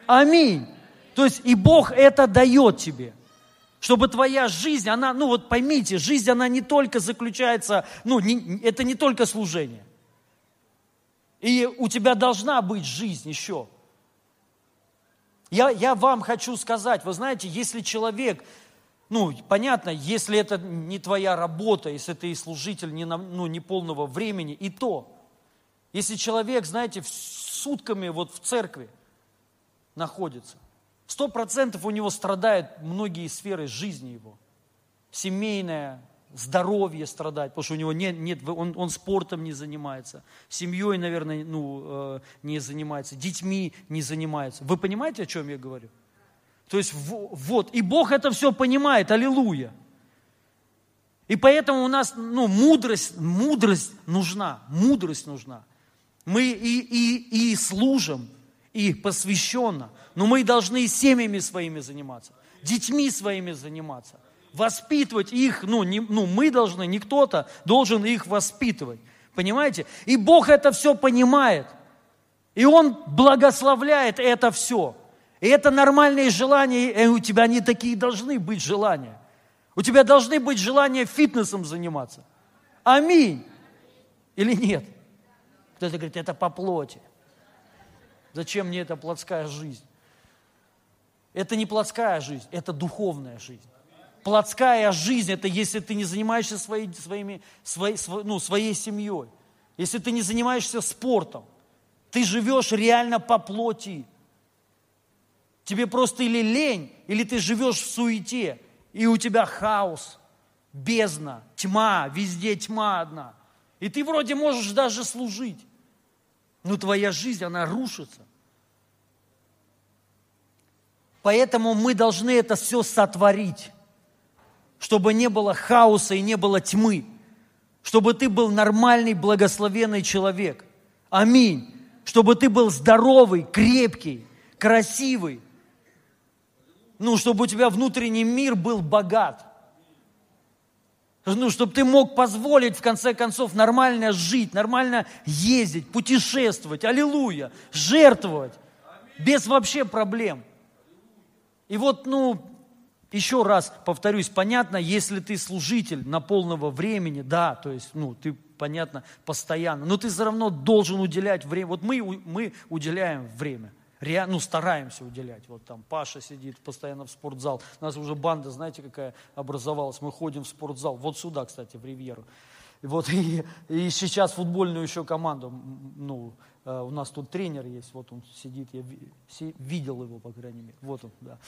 Аминь. То есть и Бог это дает тебе. Чтобы твоя жизнь, она, ну вот поймите, жизнь, она не только заключается, ну, не, это не только служение. И у тебя должна быть жизнь еще. Я, я вам хочу сказать, вы знаете, если человек, ну, понятно, если это не твоя работа, если ты служитель не, на, ну, не полного времени, и то. Если человек, знаете, сутками вот в церкви находится, сто процентов у него страдают многие сферы жизни его. Семейная, здоровье страдать, потому что у него нет, нет он, он спортом не занимается, семьей, наверное, ну, э, не занимается, детьми не занимается. Вы понимаете, о чем я говорю? То есть вот, и Бог это все понимает, аллилуйя. И поэтому у нас, ну, мудрость, мудрость нужна, мудрость нужна. Мы и, и, и служим, и посвященно, но мы должны семьями своими заниматься, детьми своими заниматься воспитывать их, ну, не, ну мы должны, не кто-то должен их воспитывать. Понимаете? И Бог это все понимает. И Он благословляет это все. И это нормальные желания, и у тебя не такие должны быть желания. У тебя должны быть желания фитнесом заниматься. Аминь. Или нет? Кто-то говорит, это по плоти. Зачем мне эта плотская жизнь? Это не плотская жизнь, это духовная жизнь плотская жизнь, это если ты не занимаешься своей, своими, своей, ну, своей семьей, если ты не занимаешься спортом, ты живешь реально по плоти. Тебе просто или лень, или ты живешь в суете, и у тебя хаос, бездна, тьма, везде тьма одна. И ты вроде можешь даже служить, но твоя жизнь, она рушится. Поэтому мы должны это все сотворить чтобы не было хаоса и не было тьмы. чтобы ты был нормальный, благословенный человек. Аминь. Чтобы ты был здоровый, крепкий, красивый. Ну, чтобы у тебя внутренний мир был богат. Ну, чтобы ты мог позволить, в конце концов, нормально жить, нормально ездить, путешествовать, аллилуйя, жертвовать, без вообще проблем. И вот, ну, еще раз повторюсь, понятно, если ты служитель на полного времени, да, то есть, ну, ты, понятно, постоянно, но ты все равно должен уделять время. Вот мы, мы уделяем время. Реально, ну, стараемся уделять. Вот там Паша сидит постоянно в спортзал. У нас уже банда, знаете, какая образовалась. Мы ходим в спортзал. Вот сюда, кстати, в Ривьеру. Вот, и, и сейчас футбольную еще команду, ну, э, у нас тут тренер есть, вот он сидит, я видел его, по крайней мере, вот он, да.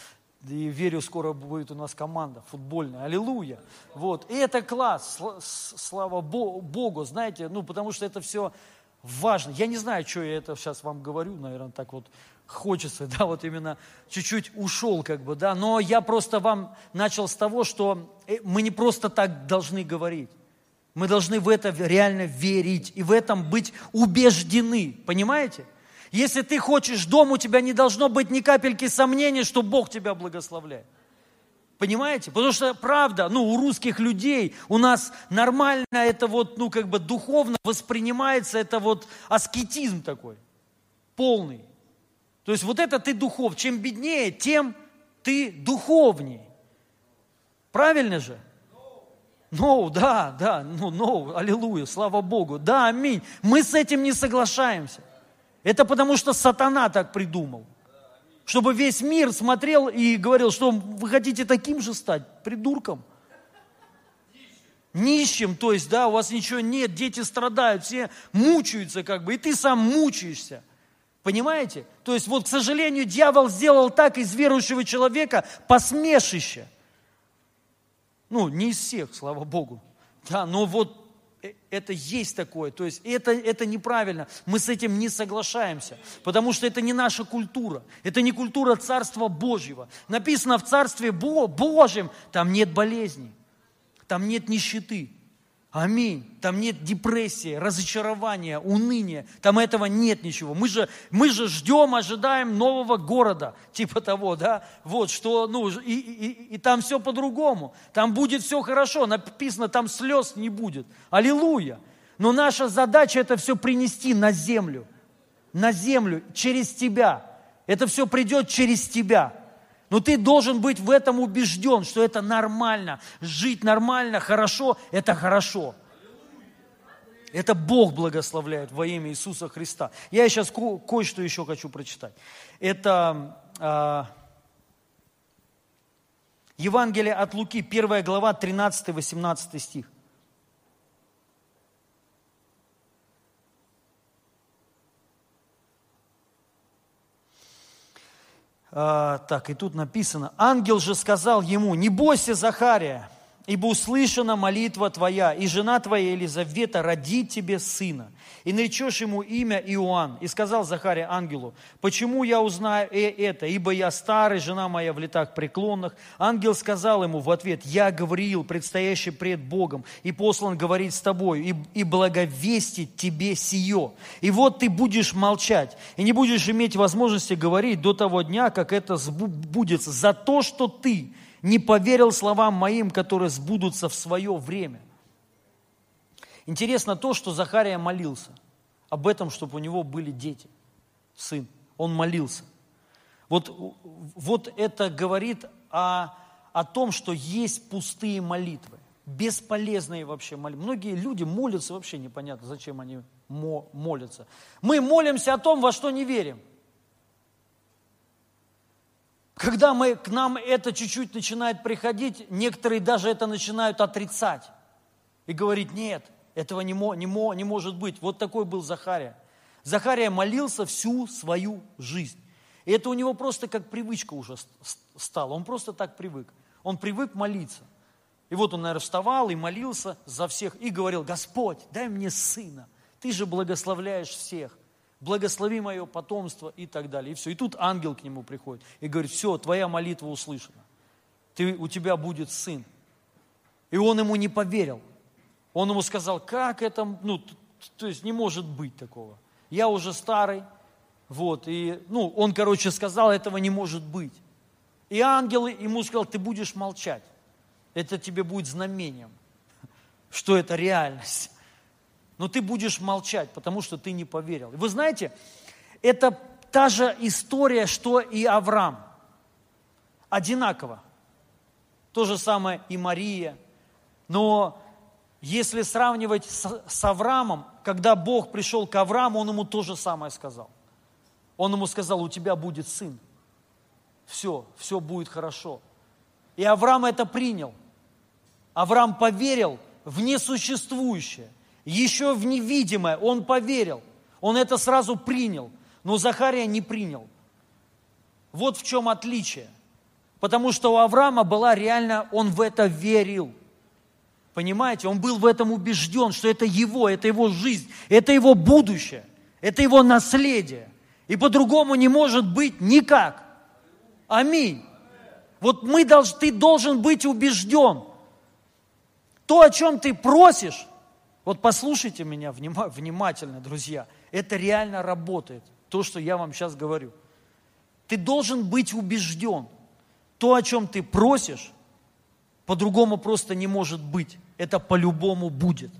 И верю, скоро будет у нас команда футбольная. Аллилуйя. Вот. И это класс, слава Богу, знаете, ну, потому что это все важно. Я не знаю, что я это сейчас вам говорю, наверное, так вот хочется, да, вот именно чуть-чуть ушел, как бы, да, но я просто вам начал с того, что э, мы не просто так должны говорить. Мы должны в это реально верить и в этом быть убеждены, понимаете? Если ты хочешь дом, у тебя не должно быть ни капельки сомнений, что Бог тебя благословляет. Понимаете? Потому что, правда, ну, у русских людей, у нас нормально это вот, ну, как бы духовно воспринимается, это вот аскетизм такой, полный. То есть вот это ты духов. Чем беднее, тем ты духовней. Правильно же? No, да, да, ну, no, аллилуйя, слава Богу. Да, аминь. Мы с этим не соглашаемся. Это потому, что сатана так придумал. Чтобы весь мир смотрел и говорил, что вы хотите таким же стать, придурком. Нищим, то есть, да, у вас ничего нет, дети страдают, все мучаются как бы, и ты сам мучаешься. Понимаете? То есть вот, к сожалению, дьявол сделал так из верующего человека посмешище. Ну, не из всех, слава Богу. Да, но вот это есть такое, то есть это, это неправильно, мы с этим не соглашаемся, потому что это не наша культура, это не культура Царства Божьего. Написано в Царстве Божьем, там нет болезней, там нет нищеты, Аминь. Там нет депрессии, разочарования, уныния. Там этого нет ничего. Мы же, мы же ждем, ожидаем нового города. Типа того, да? Вот, что, ну, и, и, и там все по-другому. Там будет все хорошо. Написано, там слез не будет. Аллилуйя. Но наша задача это все принести на землю. На землю, через тебя. Это все придет через тебя. Но ты должен быть в этом убежден, что это нормально. Жить нормально, хорошо, это хорошо. Это Бог благословляет во имя Иисуса Христа. Я сейчас ко- кое-что еще хочу прочитать. Это э, Евангелие от Луки, 1 глава, 13-18 стих. А, так, и тут написано, ангел же сказал ему, не бойся, Захария, ибо услышана молитва твоя, и жена твоя Елизавета родит тебе сына, и наречешь ему имя Иоанн. И сказал Захария ангелу, почему я узнаю э, это, ибо я старый, жена моя в летах преклонных. Ангел сказал ему в ответ, я говорил, предстоящий пред Богом, и послан говорить с тобой, и, и благовестить тебе сие. И вот ты будешь молчать, и не будешь иметь возможности говорить до того дня, как это сбудется, за то, что ты не поверил словам моим, которые сбудутся в свое время. Интересно то, что Захария молился об этом, чтобы у него были дети, сын. Он молился. Вот, вот это говорит о, о том, что есть пустые молитвы, бесполезные вообще молитвы. Многие люди молятся, вообще непонятно, зачем они молятся. Мы молимся о том, во что не верим. Когда мы, к нам это чуть-чуть начинает приходить, некоторые даже это начинают отрицать и говорить, нет, этого не, не, не может быть. Вот такой был Захария. Захария молился всю свою жизнь. И это у него просто как привычка уже стала. Он просто так привык. Он привык молиться. И вот он, наверное, вставал и молился за всех и говорил, Господь, дай мне сына. Ты же благословляешь всех благослови мое потомство и так далее. И все. И тут ангел к нему приходит и говорит, все, твоя молитва услышана. Ты, у тебя будет сын. И он ему не поверил. Он ему сказал, как это, ну, то есть не может быть такого. Я уже старый, вот, и, ну, он, короче, сказал, этого не может быть. И ангел ему сказал, ты будешь молчать. Это тебе будет знамением, что это реальность. Но ты будешь молчать, потому что ты не поверил. Вы знаете, это та же история, что и Авраам. Одинаково. То же самое и Мария. Но если сравнивать с, с Авраамом, когда Бог пришел к Аврааму, он ему то же самое сказал. Он ему сказал, у тебя будет сын. Все, все будет хорошо. И Авраам это принял. Авраам поверил в несуществующее, еще в невидимое. Он поверил. Он это сразу принял. Но Захария не принял. Вот в чем отличие. Потому что у Авраама была реально, он в это верил. Понимаете, он был в этом убежден, что это его, это его жизнь, это его будущее, это его наследие. И по-другому не может быть никак. Аминь. Вот мы долж, ты должен быть убежден. То, о чем ты просишь, вот послушайте меня внимательно, друзья, это реально работает, то, что я вам сейчас говорю. Ты должен быть убежден. То, о чем ты просишь, по-другому просто не может быть. Это по-любому будет.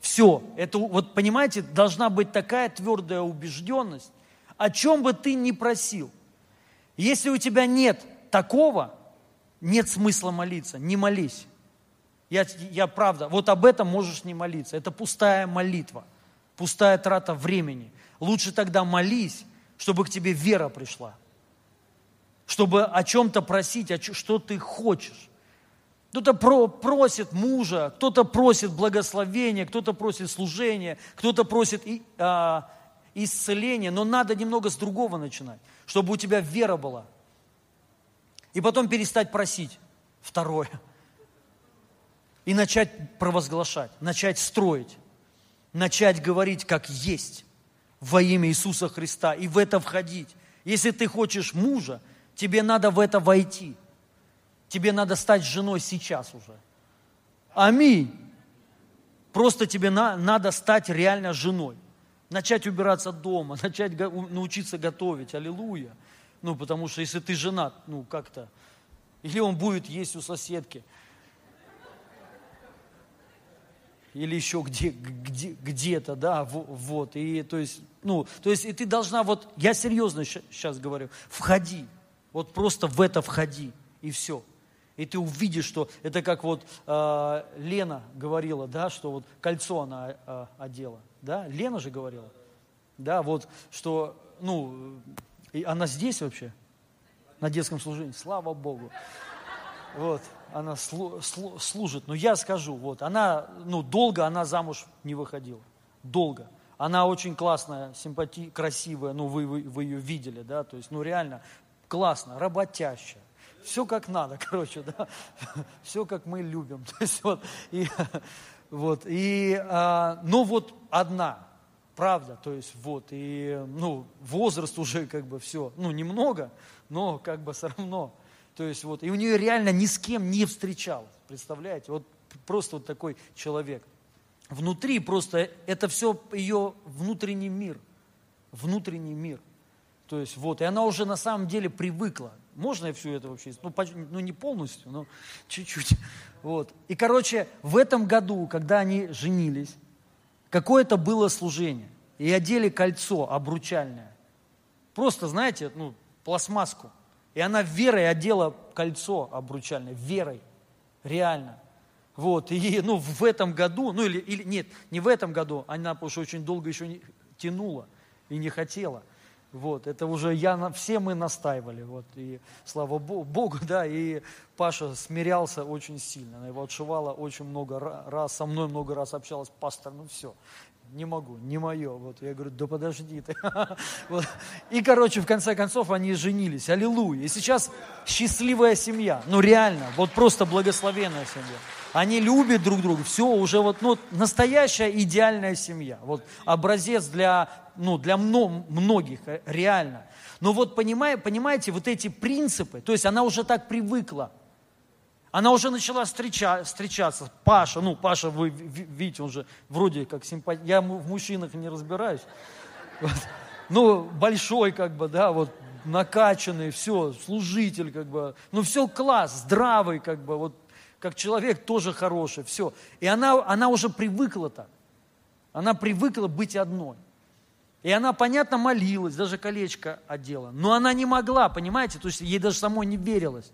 Все. Это, вот понимаете, должна быть такая твердая убежденность, о чем бы ты ни просил. Если у тебя нет такого, нет смысла молиться, не молись. Я, я правда, вот об этом можешь не молиться. Это пустая молитва, пустая трата времени. Лучше тогда молись, чтобы к тебе вера пришла. Чтобы о чем-то просить, о, что ты хочешь. Кто-то про, просит мужа, кто-то просит благословения, кто-то просит служения, кто-то просит и, а, исцеления, но надо немного с другого начинать, чтобы у тебя вера была. И потом перестать просить. Второе. И начать провозглашать, начать строить, начать говорить как есть во имя Иисуса Христа и в это входить. Если ты хочешь мужа, тебе надо в это войти – Тебе надо стать женой сейчас уже. Аминь. Просто тебе на, надо стать реально женой. Начать убираться дома, начать го, научиться готовить. Аллилуйя. Ну, потому что если ты женат, ну, как-то. Или он будет есть у соседки. Или еще где, где, где-то, да, вот. И то есть, ну, то есть, и ты должна вот, я серьезно сейчас говорю, входи. Вот просто в это входи, и все. И ты увидишь, что это как вот э, Лена говорила, да, что вот кольцо она э, одела. Да? Лена же говорила. Да, вот, что, ну, и она здесь вообще, на детском служении, слава Богу. Вот, она слу, слу, служит. Но я скажу, вот, она, ну, долго она замуж не выходила. Долго. Она очень классная, симпати, красивая, ну, вы, вы, вы ее видели, да, то есть, ну, реально классно, работящая все как надо, короче, да, все как мы любим. То есть вот, и, вот, и, а, но вот одна, правда, то есть вот, и, ну, возраст уже как бы все, ну, немного, но как бы все равно, то есть вот, и у нее реально ни с кем не встречалась, представляете, вот просто вот такой человек. Внутри просто, это все ее внутренний мир, внутренний мир. То есть вот, и она уже на самом деле привыкла можно я все это вообще? Ну, ну не полностью, но чуть-чуть. Вот. И, короче, в этом году, когда они женились, какое-то было служение. И одели кольцо обручальное. Просто, знаете, ну, пластмасску. И она верой одела кольцо обручальное, верой, реально. Вот, и ну, в этом году, ну или, или нет, не в этом году, она, потому что очень долго еще не, тянула и не хотела – вот, это уже я, все мы настаивали, вот, и слава Богу, да, и Паша смирялся очень сильно, она его отшивала очень много раз, со мной много раз общалась, пастор, ну все, не могу, не мое. Вот я говорю, да подожди ты. Вот. И, короче, в конце концов они женились. Аллилуйя. И сейчас счастливая семья. Ну, реально, вот просто благословенная семья. Они любят друг друга. Все, уже вот, ну, настоящая идеальная семья. Вот образец для, ну, для многих, э, реально. Но вот понимаете, понимаете, вот эти принципы, то есть она уже так привыкла. Она уже начала встреча, встречаться. Паша, ну, Паша, вы видите, он же вроде как симпатичный. Я в мужчинах не разбираюсь. Вот. Ну, большой, как бы, да, вот накачанный, все, служитель, как бы. Ну, все класс, здравый, как бы, вот, как человек тоже хороший, все. И она, она уже привыкла так. Она привыкла быть одной. И она, понятно, молилась, даже колечко одела. Но она не могла, понимаете, то есть ей даже самой не верилось.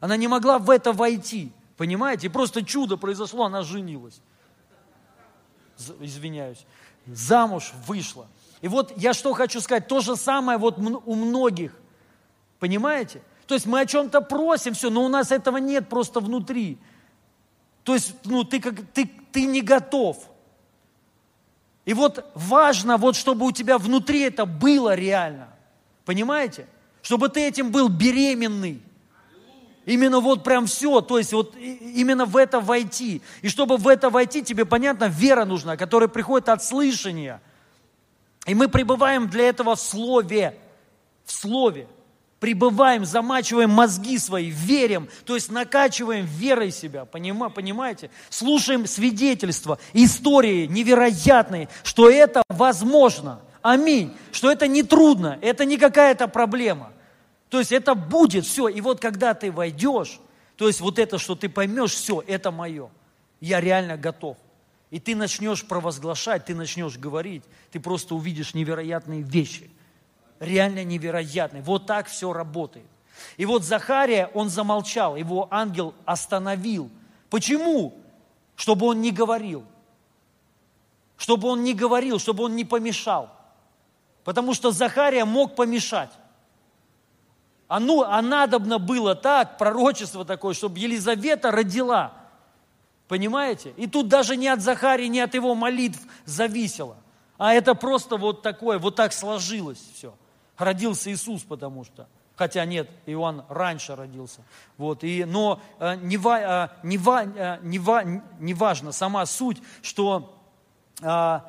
Она не могла в это войти, понимаете? И просто чудо произошло, она женилась. Извиняюсь. Замуж вышла. И вот я что хочу сказать, то же самое вот у многих, понимаете? То есть мы о чем-то просим, все, но у нас этого нет просто внутри. То есть, ну, ты, как, ты, ты не готов. И вот важно, вот чтобы у тебя внутри это было реально. Понимаете? Чтобы ты этим был беременный. Именно вот прям все, то есть вот именно в это войти. И чтобы в это войти, тебе, понятно, вера нужна, которая приходит от слышания. И мы пребываем для этого в Слове. В Слове. Пребываем, замачиваем мозги свои, верим, то есть накачиваем верой себя, понимаете? Слушаем свидетельства, истории невероятные, что это возможно. Аминь. Что это не трудно, это не какая-то проблема – то есть это будет все. И вот когда ты войдешь, то есть вот это, что ты поймешь, все, это мое. Я реально готов. И ты начнешь провозглашать, ты начнешь говорить, ты просто увидишь невероятные вещи. Реально невероятные. Вот так все работает. И вот Захария, он замолчал, его ангел остановил. Почему? Чтобы он не говорил. Чтобы он не говорил, чтобы он не помешал. Потому что Захария мог помешать. А, ну, а надобно было так, пророчество такое, чтобы Елизавета родила. Понимаете? И тут даже не от Захарии, не от его молитв зависело. А это просто вот такое, вот так сложилось все. Родился Иисус, потому что. Хотя нет, Иоанн раньше родился. Вот, и, но э, не, э, не, э, не, не важно сама суть, что э,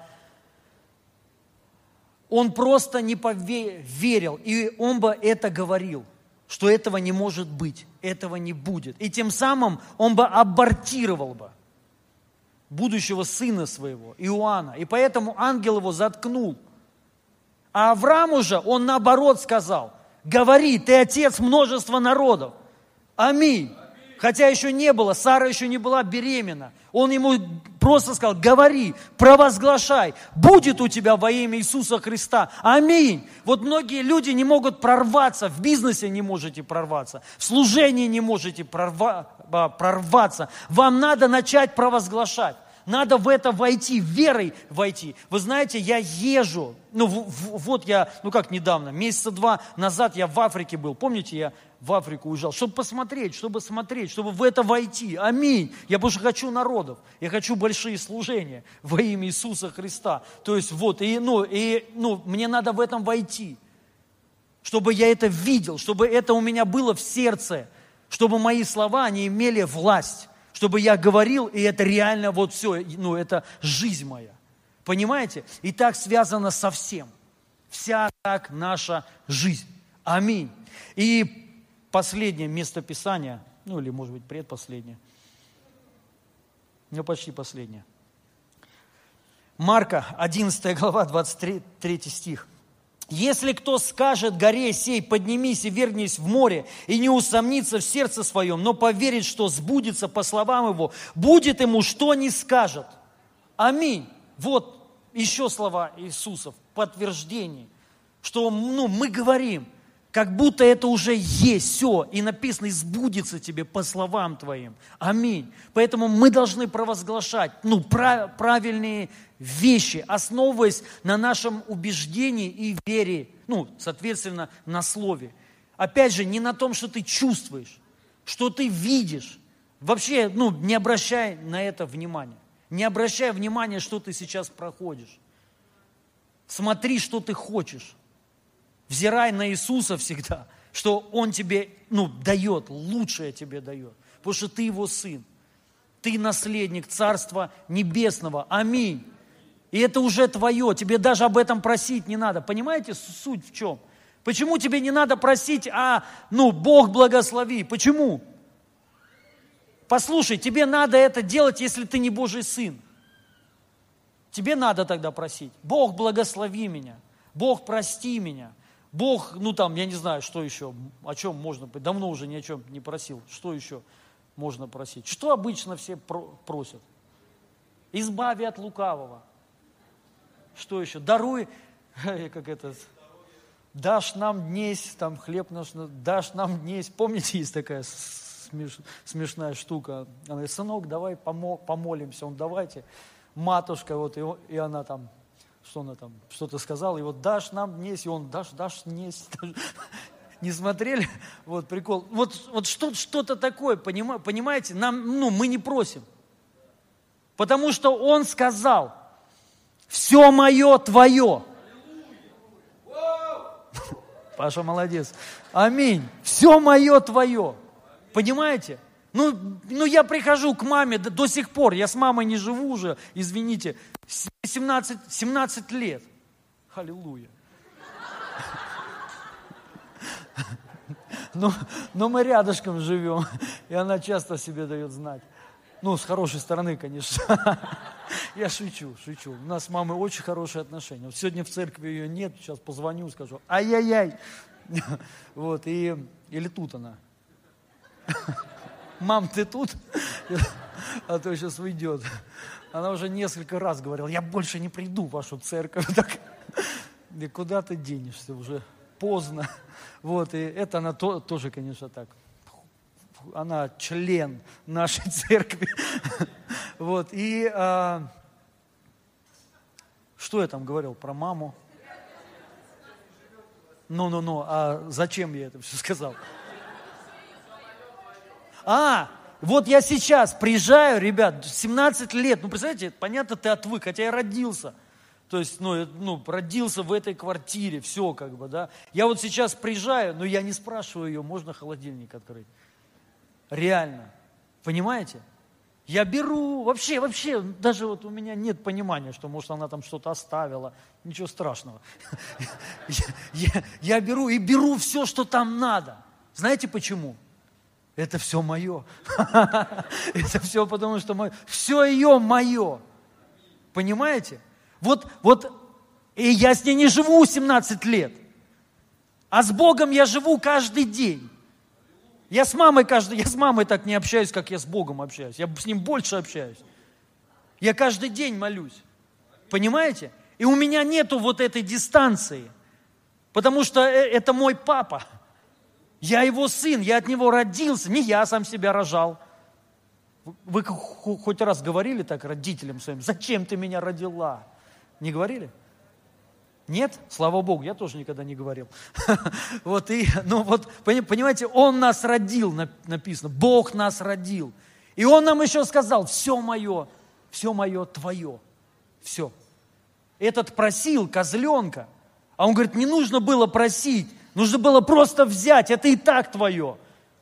он просто не поверил, и он бы это говорил что этого не может быть, этого не будет. И тем самым он бы абортировал бы будущего сына своего, Иоанна. И поэтому ангел его заткнул. А Аврааму же он наоборот сказал, говори, ты отец множества народов. Аминь. Хотя еще не было, Сара еще не была беременна. Он ему просто сказал, говори, провозглашай, будет у тебя во имя Иисуса Христа. Аминь. Вот многие люди не могут прорваться, в бизнесе не можете прорваться, в служении не можете прорва, а, прорваться. Вам надо начать провозглашать. Надо в это войти, верой войти. Вы знаете, я езжу, ну вот я, ну как недавно, месяца два назад я в Африке был. Помните, я в Африку уезжал, чтобы посмотреть, чтобы смотреть, чтобы в это войти. Аминь. Я больше хочу народов, я хочу большие служения во имя Иисуса Христа. То есть вот, и, ну, и, ну, мне надо в этом войти, чтобы я это видел, чтобы это у меня было в сердце, чтобы мои слова, они имели власть чтобы я говорил, и это реально вот все, ну, это жизнь моя. Понимаете? И так связано со всем. Вся так наша жизнь. Аминь. И последнее место Писания, ну или, может быть, предпоследнее. Ну, почти последнее. Марка, 11 глава, 23 стих. Если кто скажет горе сей, поднимись и вернись в море, и не усомнится в сердце своем, но поверит, что сбудется по словам его, будет ему, что не скажет. Аминь. Вот еще слова Иисуса в подтверждении, что ну, мы говорим, как будто это уже есть все, и написано, и сбудется тебе по словам твоим. Аминь. Поэтому мы должны провозглашать ну, правильные вещи, основываясь на нашем убеждении и вере, ну, соответственно, на слове. Опять же, не на том, что ты чувствуешь, что ты видишь. Вообще, ну, не обращай на это внимания. Не обращай внимания, что ты сейчас проходишь. Смотри, что ты хочешь. Взирай на Иисуса всегда, что Он тебе, ну, дает, лучшее тебе дает. Потому что ты Его сын. Ты наследник Царства Небесного. Аминь. И это уже твое, тебе даже об этом просить не надо. Понимаете, суть в чем? Почему тебе не надо просить, а, ну, Бог благослови? Почему? послушай, тебе надо это делать, если ты не Божий сын. Тебе надо тогда просить. Бог, благослови меня. Бог, прости меня. Бог, ну там, я не знаю, что еще, о чем можно, давно уже ни о чем не просил. Что еще можно просить? Что обычно все просят? Избави от лукавого. Что еще? Даруй, как это, дашь нам днесь, там хлеб наш, дашь нам днесь. Помните, есть такая смеш, смешная штука. Она говорит, сынок, давай помолимся. Он, давайте. Матушка, вот, и, и она там, что она там, что-то сказала, и вот дашь нам днесь, и он, дашь, дашь днесь. Не смотрели? Вот прикол. Вот, вот что, что-то такое, понимаете? Нам, ну, мы не просим. Потому что он сказал, все мое твое. Паша молодец. Аминь. Все мое твое. Понимаете? Ну, ну, я прихожу к маме до, до сих пор, я с мамой не живу уже, извините, 17, 17 лет. Аллилуйя. Но, но мы рядышком живем, и она часто себе дает знать. Ну, с хорошей стороны, конечно. Я шучу, шучу. У нас с мамой очень хорошие отношения. Вот сегодня в церкви ее нет, сейчас позвоню, скажу, ай-яй-яй. Вот, и, или тут она. Мам, ты тут? А то сейчас уйдет. Она уже несколько раз говорила, я больше не приду в вашу церковь. Так, и куда ты денешься уже? Поздно. Вот, и это она то, тоже, конечно, так она член нашей церкви. Вот, и а, что я там говорил про маму? Ну-ну-ну, а зачем я это все сказал? А, вот я сейчас приезжаю, ребят, 17 лет, ну, представляете, понятно, ты отвык, хотя я родился. То есть, ну, ну, родился в этой квартире, все как бы, да. Я вот сейчас приезжаю, но я не спрашиваю ее, можно холодильник открыть. Реально. Понимаете? Я беру, вообще, вообще, даже вот у меня нет понимания, что, может, она там что-то оставила. Ничего страшного. Я беру и беру все, что там надо. Знаете почему? Это все мое. Это все потому, что мое. Все ее мое. Понимаете? Вот, вот, и я с ней не живу 17 лет. А с Богом я живу каждый день. Я с мамой каждый, я с мамой так не общаюсь, как я с Богом общаюсь. Я с ним больше общаюсь. Я каждый день молюсь. Понимаете? И у меня нету вот этой дистанции. Потому что э, это мой папа. Я его сын, я от него родился. Не я сам себя рожал. Вы хоть раз говорили так родителям своим, зачем ты меня родила? Не говорили? Нет? Слава Богу, я тоже никогда не говорил. Вот и, ну вот, понимаете, Он нас родил, написано, Бог нас родил. И Он нам еще сказал, все мое, все мое твое, все. Этот просил козленка, а он говорит, не нужно было просить, нужно было просто взять, это и так твое.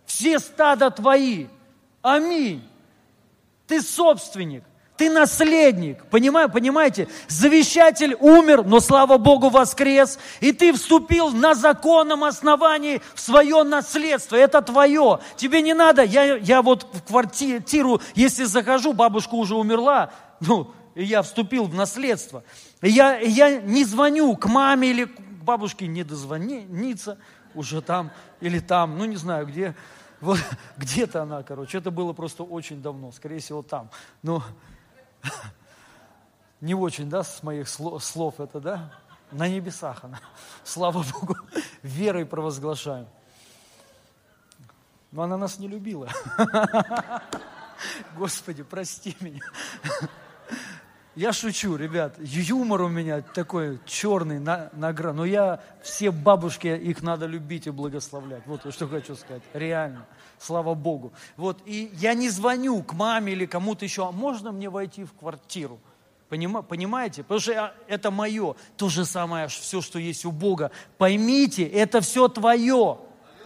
Все стада твои. Аминь. Ты собственник. Ты наследник, понимаю, понимаете? Завещатель умер, но слава Богу воскрес. И ты вступил на законном основании в свое наследство. Это твое. Тебе не надо, я, я вот в квартиру, если захожу, бабушка уже умерла, ну, я вступил в наследство. я, я не звоню к маме или бабушке, не дозвониться уже там или там, ну не знаю где. Вот где-то она, короче, это было просто очень давно, скорее всего там. Но Не очень, да, с моих слов это, да? На небесах она. Слава Богу, верой провозглашаем. Но она нас не любила. Господи, прости меня. Я шучу, ребят. Юмор у меня такой черный на, на грани. Но я, все бабушки, их надо любить и благословлять. Вот что хочу сказать. Реально. Слава Богу. Вот, и я не звоню к маме или кому-то еще, а можно мне войти в квартиру? Понимаете? Потому что это мое. То же самое, все, что есть у Бога. Поймите, это все твое.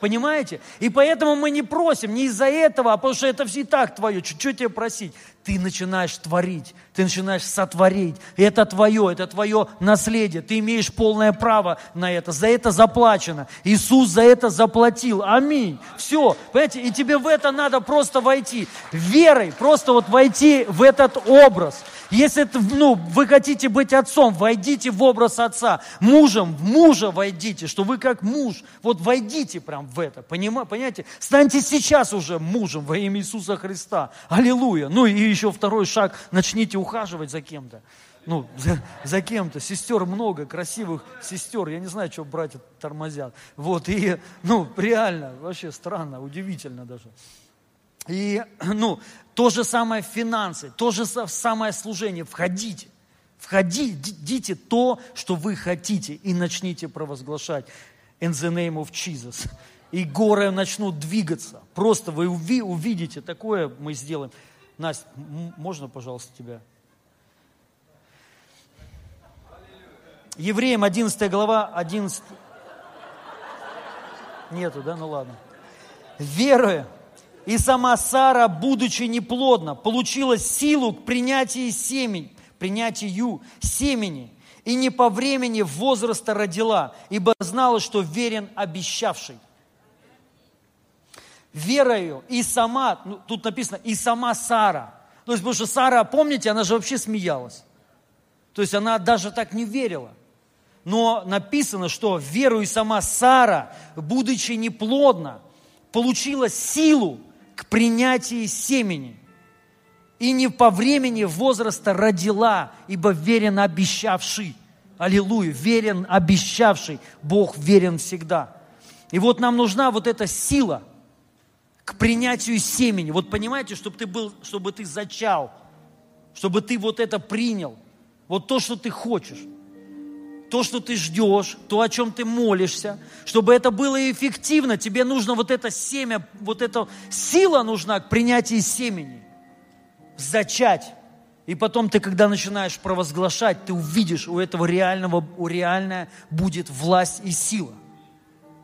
Понимаете? И поэтому мы не просим не из-за этого, а потому что это все и так твое. Что тебе просить? Ты начинаешь творить, ты начинаешь сотворить. Это твое, это твое наследие. Ты имеешь полное право на это. За это заплачено. Иисус за это заплатил. Аминь. Все. Понимаете? И тебе в это надо просто войти. Верой просто вот войти в этот образ. Если ну, вы хотите быть отцом, войдите в образ отца. Мужем, в мужа войдите, что вы как муж. Вот войдите прям в это. Понимаете? Станьте сейчас уже мужем во имя Иисуса Христа. Аллилуйя. Ну и еще второй шаг. Начните ухаживать за кем-то. Ну, за, за кем-то. Сестер много, красивых сестер. Я не знаю, что братья тормозят. Вот, и, ну, реально, вообще странно, удивительно даже. И, ну, то же самое финансы, то же самое служение. Входите. Входите то, что вы хотите, и начните провозглашать in the name of Jesus. И горы начнут двигаться. Просто вы увидите такое, мы сделаем. Настя, можно, пожалуйста, тебя? Евреям 11 глава, 11... Нету, да? Ну ладно. Веруя, и сама Сара, будучи неплодна, получила силу к принятию семени, принятию семени, и не по времени возраста родила, ибо знала, что верен обещавший. Верою и сама, ну, тут написано, и сама Сара. То есть, потому что Сара, помните, она же вообще смеялась. То есть она даже так не верила. Но написано, что веру и сама Сара, будучи неплодна, получила силу к принятию семени. И не по времени возраста родила, ибо верен обещавший. Аллилуйя, верен обещавший. Бог верен всегда. И вот нам нужна вот эта сила к принятию семени. Вот понимаете, чтобы ты был, чтобы ты зачал, чтобы ты вот это принял. Вот то, что ты хочешь то, что ты ждешь, то, о чем ты молишься, чтобы это было эффективно, тебе нужно вот это семя, вот эта сила нужна к принятию семени. Зачать. И потом ты, когда начинаешь провозглашать, ты увидишь, у этого реального, у реальная будет власть и сила.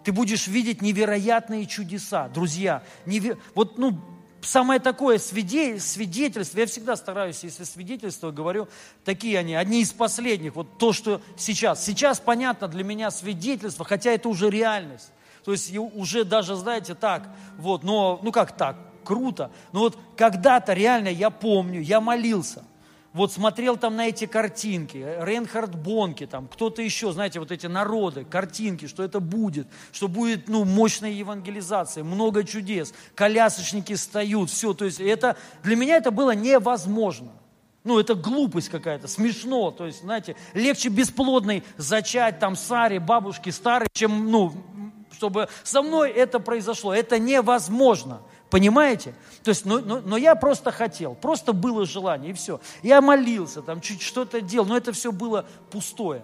Ты будешь видеть невероятные чудеса. Друзья, неве... вот, ну, самое такое свидетельство, я всегда стараюсь, если свидетельство говорю, такие они, одни из последних, вот то, что сейчас. Сейчас понятно для меня свидетельство, хотя это уже реальность. То есть уже даже, знаете, так, вот, но, ну как так, круто. Но вот когда-то реально я помню, я молился – вот смотрел там на эти картинки, Рейнхард Бонки, там кто-то еще, знаете, вот эти народы, картинки, что это будет, что будет, ну, мощная евангелизация, много чудес, колясочники встают, все, то есть это, для меня это было невозможно. Ну, это глупость какая-то, смешно, то есть, знаете, легче бесплодной зачать там Саре, бабушке старой, чем, ну, чтобы со мной это произошло. Это невозможно. Понимаете? То есть, но, но, но я просто хотел, просто было желание, и все. Я молился, там чуть что-то делал, но это все было пустое.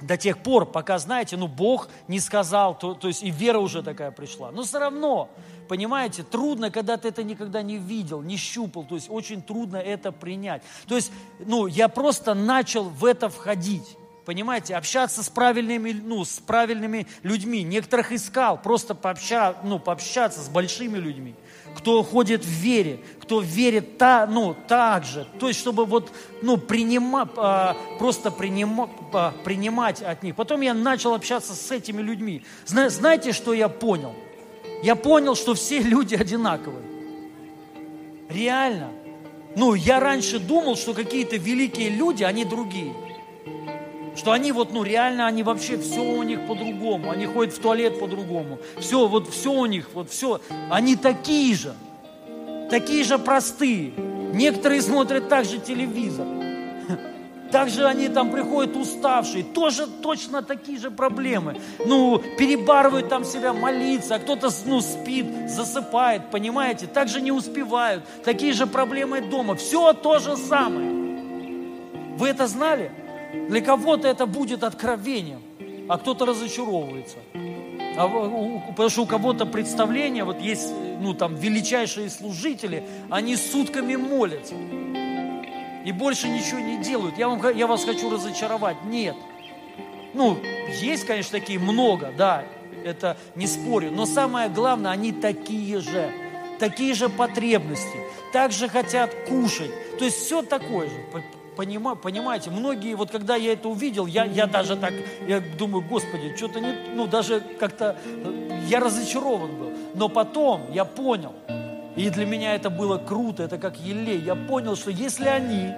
До тех пор, пока, знаете, ну, Бог не сказал, то, то есть и вера уже такая пришла. Но все равно, понимаете, трудно, когда ты это никогда не видел, не щупал, то есть очень трудно это принять. То есть, ну, я просто начал в это входить понимаете, общаться с правильными, ну, с правильными людьми. Некоторых искал, просто пообща, ну, пообщаться с большими людьми, кто ходит в вере, кто верит та, ну, так же. То есть, чтобы вот, ну, принима, а, просто принима, а, принимать от них. Потом я начал общаться с этими людьми. Зна, знаете, что я понял? Я понял, что все люди одинаковые. Реально. Ну, я раньше думал, что какие-то великие люди, они другие. Что они вот, ну, реально, они вообще, все у них по-другому. Они ходят в туалет по-другому. Все, вот все у них, вот все. Они такие же. Такие же простые. Некоторые смотрят также телевизор. Также они там приходят уставшие, тоже точно такие же проблемы. Ну, перебарывают там себя молиться, а кто-то ну, спит, засыпает, понимаете? Также не успевают. Такие же проблемы дома. Все то же самое. Вы это знали? Для кого-то это будет откровением, а кто-то разочаровывается. А, потому что у кого-то представление, вот есть, ну, там, величайшие служители, они сутками молятся. И больше ничего не делают. Я, вам, я вас хочу разочаровать. Нет. Ну, есть, конечно, такие много, да. это не спорю. Но самое главное, они такие же, такие же потребности, также хотят кушать. То есть все такое же. Понима, понимаете, многие, вот когда я это увидел, я, я даже так, я думаю, Господи, что-то не, ну даже как-то, я разочарован был. Но потом я понял, и для меня это было круто, это как елей. Я понял, что если они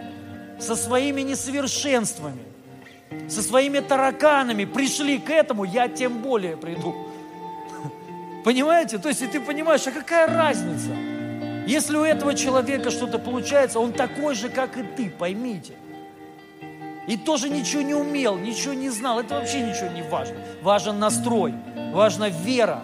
со своими несовершенствами, со своими тараканами пришли к этому, я тем более приду. Понимаете? То есть, и ты понимаешь, а какая разница? Если у этого человека что-то получается, он такой же, как и ты, поймите. И тоже ничего не умел, ничего не знал. Это вообще ничего не важно. Важен настрой, важна вера,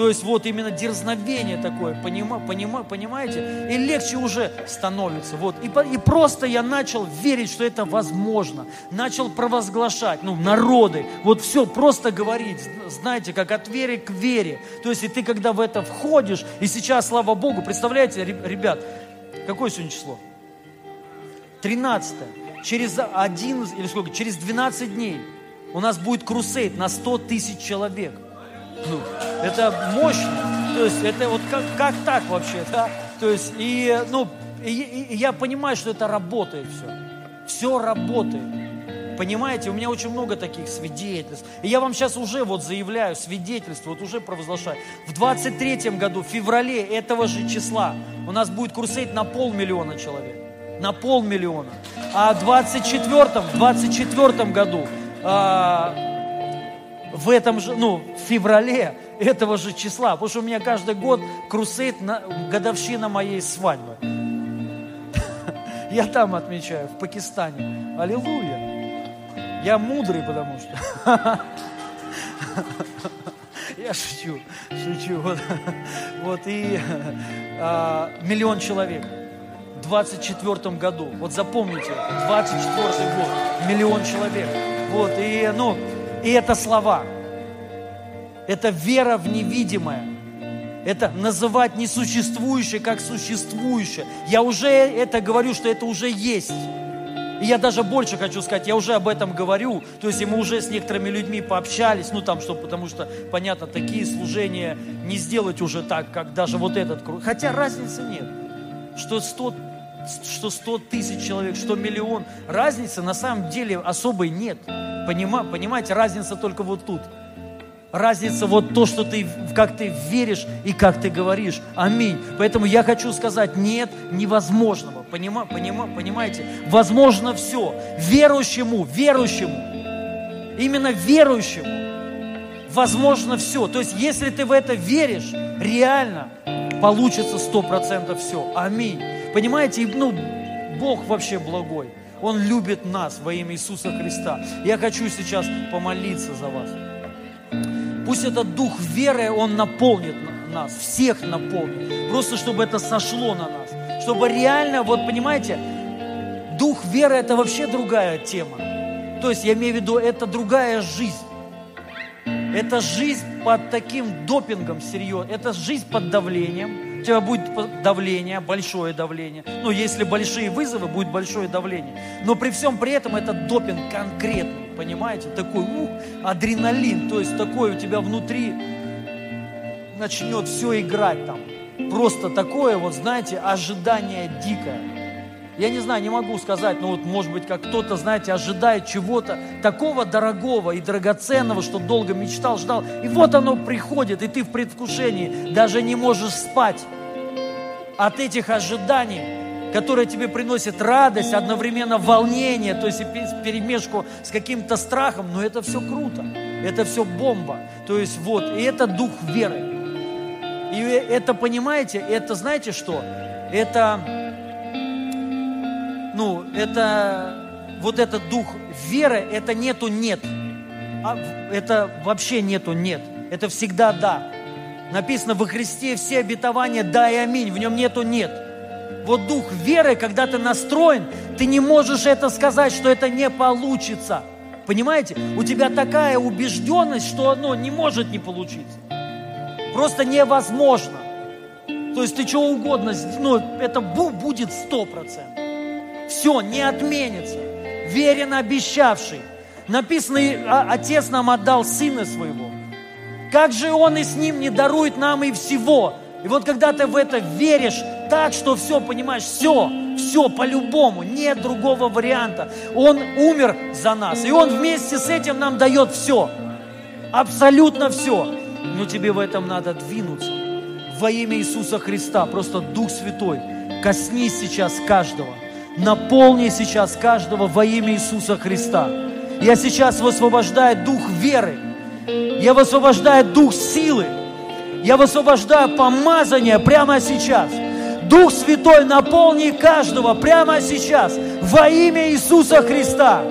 то есть вот именно дерзновение такое, понима, понима, понимаете? И легче уже становится. Вот. И, и просто я начал верить, что это возможно. Начал провозглашать, ну, народы. Вот все, просто говорить, знаете, как от веры к вере. То есть и ты когда в это входишь, и сейчас, слава Богу, представляете, ребят, какое сегодня число? 13 Через 11, или сколько, через 12 дней у нас будет крусейд на 100 тысяч человек – ну, это мощно. То есть это вот как, как так вообще, да? То есть и, ну, и, и я понимаю, что это работает все. Все работает. Понимаете, у меня очень много таких свидетельств. И я вам сейчас уже вот заявляю свидетельство, вот уже провозглашаю. В 23 году, в феврале этого же числа у нас будет курсейт на полмиллиона человек. На полмиллиона. А в 24 24 году а, в этом же, ну, в феврале этого же числа, потому что у меня каждый год крусейд, на, годовщина моей свадьбы. Я там отмечаю, в Пакистане. Аллилуйя. Я мудрый, потому что. Я шучу, шучу. Вот, вот и а, миллион человек в 24 году. Вот запомните, 24 год, миллион человек. Вот, и, ну, и это слова. Это вера в невидимое. Это называть несуществующее как существующее. Я уже это говорю, что это уже есть. И я даже больше хочу сказать, я уже об этом говорю. То есть и мы уже с некоторыми людьми пообщались, ну там что, потому что, понятно, такие служения не сделать уже так, как даже вот этот круг. Хотя разницы нет. Что 100, что 100 тысяч человек, что миллион. Разницы на самом деле особой нет. Понима, понимаете, разница только вот тут. Разница вот то, что ты, как ты веришь и как ты говоришь. Аминь. Поэтому я хочу сказать, нет невозможного. Понима, понима, понимаете? Возможно все. Верующему, верующему, именно верующему, возможно все. То есть, если ты в это веришь, реально получится сто процентов все. Аминь. Понимаете, ну, Бог вообще благой. Он любит нас во имя Иисуса Христа. Я хочу сейчас помолиться за вас. Пусть этот дух веры, он наполнит нас, всех наполнит. Просто чтобы это сошло на нас. Чтобы реально, вот понимаете, дух веры это вообще другая тема. То есть я имею в виду, это другая жизнь. Это жизнь под таким допингом серьезно. Это жизнь под давлением у тебя будет давление, большое давление. Ну, если большие вызовы, будет большое давление. Но при всем при этом это допинг конкретный, понимаете? Такой ух, адреналин, то есть такой у тебя внутри начнет все играть там. Просто такое вот, знаете, ожидание дикое. Я не знаю, не могу сказать, но вот может быть, как кто-то, знаете, ожидает чего-то такого дорогого и драгоценного, что долго мечтал, ждал. И вот оно приходит, и ты в предвкушении даже не можешь спать от этих ожиданий, которые тебе приносят радость, одновременно волнение, то есть перемешку с каким-то страхом, но это все круто, это все бомба. То есть вот, и это дух веры. И это, понимаете, это знаете что? Это ну, это, вот этот дух веры, это нету нет. А, это вообще нету нет. Это всегда да. Написано во Христе все обетования да и аминь. В нем нету нет. Вот дух веры, когда ты настроен, ты не можешь это сказать, что это не получится. Понимаете? У тебя такая убежденность, что оно не может не получиться. Просто невозможно. То есть ты что угодно, ну, это будет сто процентов все не отменится. Верен обещавший. Написано, «А, Отец нам отдал Сына Своего. Как же Он и с Ним не дарует нам и всего? И вот когда ты в это веришь так, что все, понимаешь, все, все по-любому, нет другого варианта. Он умер за нас, и Он вместе с этим нам дает все, абсолютно все. Но тебе в этом надо двинуться. Во имя Иисуса Христа, просто Дух Святой, коснись сейчас каждого, наполни сейчас каждого во имя Иисуса Христа. Я сейчас высвобождаю дух веры, я высвобождаю дух силы, я высвобождаю помазание прямо сейчас. Дух Святой, наполни каждого прямо сейчас во имя Иисуса Христа.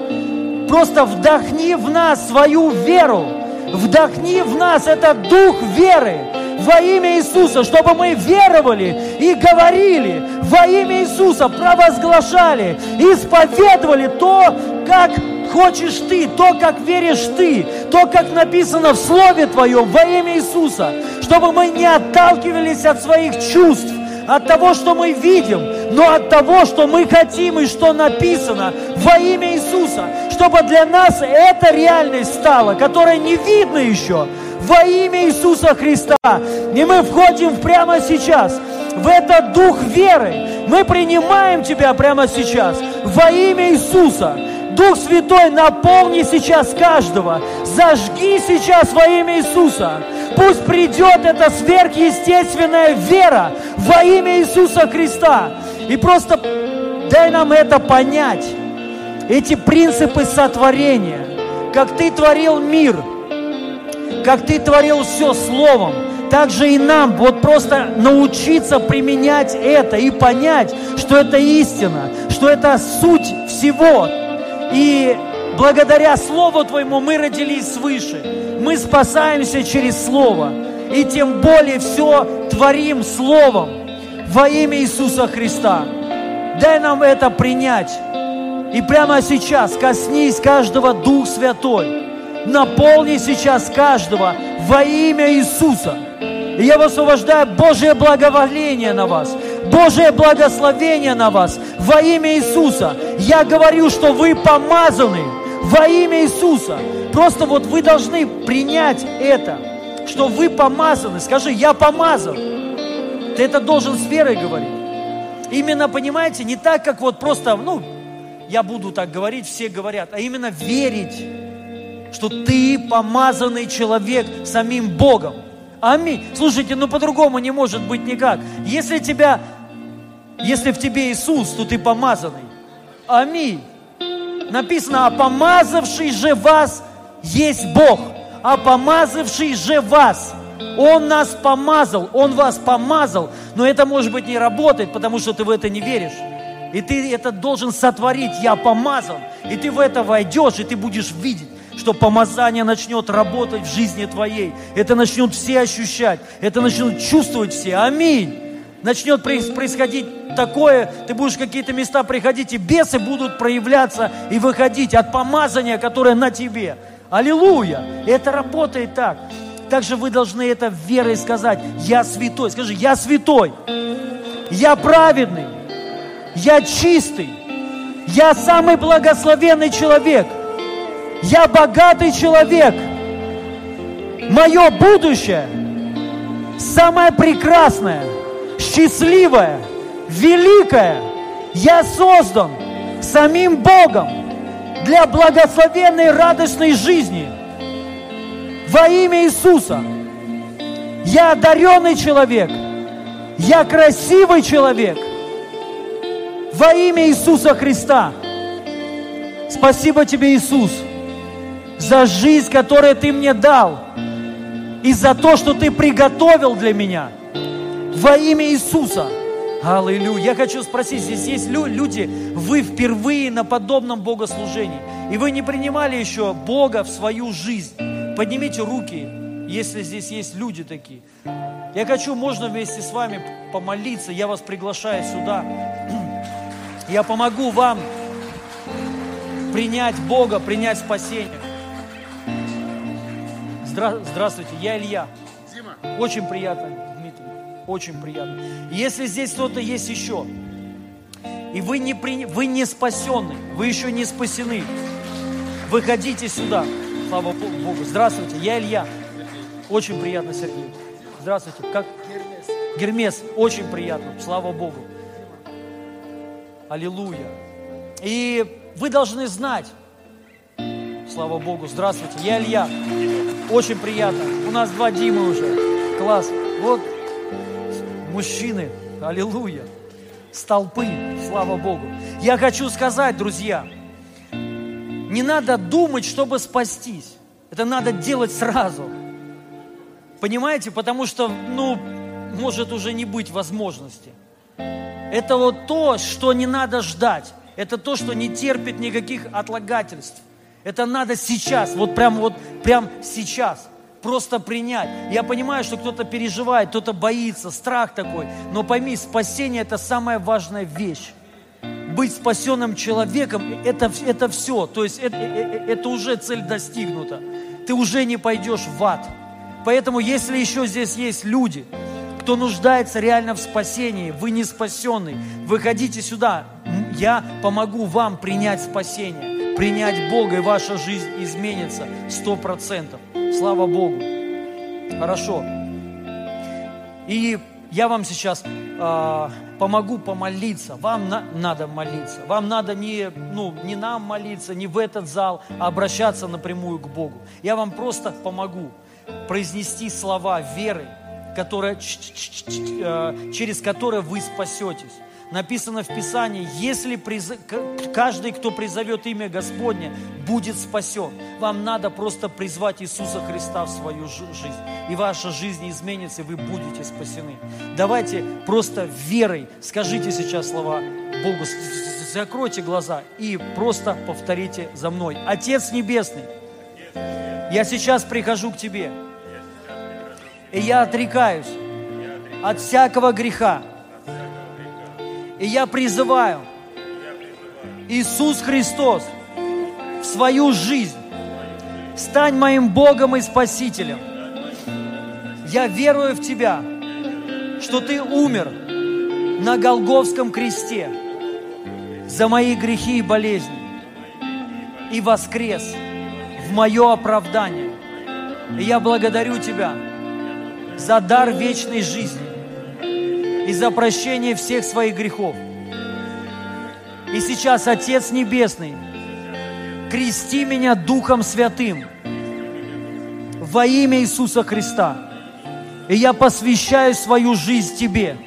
Просто вдохни в нас свою веру. Вдохни в нас этот дух веры во имя Иисуса, чтобы мы веровали и говорили во имя Иисуса, провозглашали, исповедовали то, как хочешь ты, то, как веришь ты, то, как написано в Слове Твоем во имя Иисуса, чтобы мы не отталкивались от своих чувств, от того, что мы видим, но от того, что мы хотим и что написано во имя Иисуса, чтобы для нас эта реальность стала, которая не видно еще, во имя Иисуса Христа. И мы входим прямо сейчас в этот дух веры. Мы принимаем Тебя прямо сейчас во имя Иисуса. Дух Святой, наполни сейчас каждого. Зажги сейчас во имя Иисуса. Пусть придет эта сверхъестественная вера во имя Иисуса Христа. И просто дай нам это понять. Эти принципы сотворения. Как Ты творил мир, как Ты творил все Словом, так же и нам вот просто научиться применять это и понять, что это истина, что это суть всего. И благодаря Слову Твоему мы родились свыше. Мы спасаемся через Слово. И тем более все творим Словом во имя Иисуса Христа. Дай нам это принять. И прямо сейчас коснись каждого Дух Святой. Наполни сейчас каждого во имя Иисуса. И я высвобождаю Божье благоволение на вас, Божье благословение на вас во имя Иисуса. Я говорю, что вы помазаны во имя Иисуса. Просто вот вы должны принять это, что вы помазаны. Скажи, я помазан. Ты это должен с верой говорить. Именно, понимаете, не так, как вот просто, ну, я буду так говорить, все говорят, а именно верить, что ты помазанный человек самим Богом. Аминь. Слушайте, ну по-другому не может быть никак. Если тебя, если в тебе Иисус, то ты помазанный. Аминь. Написано, а помазавший же вас есть Бог. А помазавший же вас. Он нас помазал, Он вас помазал. Но это, может быть, не работает, потому что ты в это не веришь. И ты это должен сотворить. Я помазан. И ты в это войдешь, и ты будешь видеть что помазание начнет работать в жизни твоей. Это начнут все ощущать, это начнут чувствовать все. Аминь. Начнет происходить такое, ты будешь в какие-то места приходить, и бесы будут проявляться и выходить от помазания, которое на тебе. Аллилуйя! Это работает так. Также вы должны это верой сказать. Я святой. Скажи, я святой. Я праведный. Я чистый. Я самый благословенный человек. Я богатый человек. Мое будущее самое прекрасное, счастливое, великое. Я создан самим Богом для благословенной радостной жизни. Во имя Иисуса. Я одаренный человек. Я красивый человек. Во имя Иисуса Христа. Спасибо тебе, Иисус за жизнь, которую Ты мне дал, и за то, что Ты приготовил для меня. Во имя Иисуса. Аллилуйя. Я хочу спросить, здесь есть люди, вы впервые на подобном богослужении, и вы не принимали еще Бога в свою жизнь. Поднимите руки, если здесь есть люди такие. Я хочу, можно вместе с вами помолиться, я вас приглашаю сюда. Я помогу вам принять Бога, принять спасение. Здра... Здравствуйте, я Илья. Дима. Очень приятно, Дмитрий. Очень приятно. Если здесь кто-то есть еще, и вы не, при... вы не спасены, вы еще не спасены, выходите сюда. Слава Богу. Здравствуйте, я Илья. Очень приятно, Сергей. Здравствуйте. Как? Гермес. Гермес. Очень приятно. Слава Богу. Аллилуйя. И вы должны знать, слава Богу, здравствуйте, я Илья. Очень приятно. У нас два Димы уже. Класс. Вот мужчины. Аллилуйя. Столпы. Слава Богу. Я хочу сказать, друзья, не надо думать, чтобы спастись. Это надо делать сразу. Понимаете? Потому что, ну, может уже не быть возможности. Это вот то, что не надо ждать. Это то, что не терпит никаких отлагательств. Это надо сейчас, вот прям вот прям сейчас. Просто принять. Я понимаю, что кто-то переживает, кто-то боится, страх такой. Но пойми, спасение – это самая важная вещь. Быть спасенным человеком – это, это все. То есть это, это, э, это уже цель достигнута. Ты уже не пойдешь в ад. Поэтому, если еще здесь есть люди, кто нуждается реально в спасении, вы не спасенный, выходите сюда, я помогу вам принять спасение, принять Бога, и ваша жизнь изменится сто процентов. Слава Богу. Хорошо. И я вам сейчас э, помогу помолиться. Вам на, надо молиться. Вам надо не, ну, не нам молиться, не в этот зал, а обращаться напрямую к Богу. Я вам просто помогу произнести слова веры, которая, э, через которые вы спасетесь. Написано в Писании, если приз... каждый, кто призовет имя Господне, будет спасен. Вам надо просто призвать Иисуса Христа в свою жизнь. И ваша жизнь изменится, и вы будете спасены. Давайте просто верой скажите сейчас слова Богу, закройте глаза и просто повторите за мной. Отец Небесный, я сейчас прихожу к Тебе. И я отрекаюсь от всякого греха. И я призываю Иисус Христос в свою жизнь. Стань моим Богом и Спасителем. Я верую в Тебя, что Ты умер на Голговском кресте за мои грехи и болезни и воскрес в мое оправдание. И я благодарю Тебя за дар вечной жизни и за прощение всех своих грехов. И сейчас, Отец Небесный, крести меня Духом Святым во имя Иисуса Христа. И я посвящаю свою жизнь Тебе.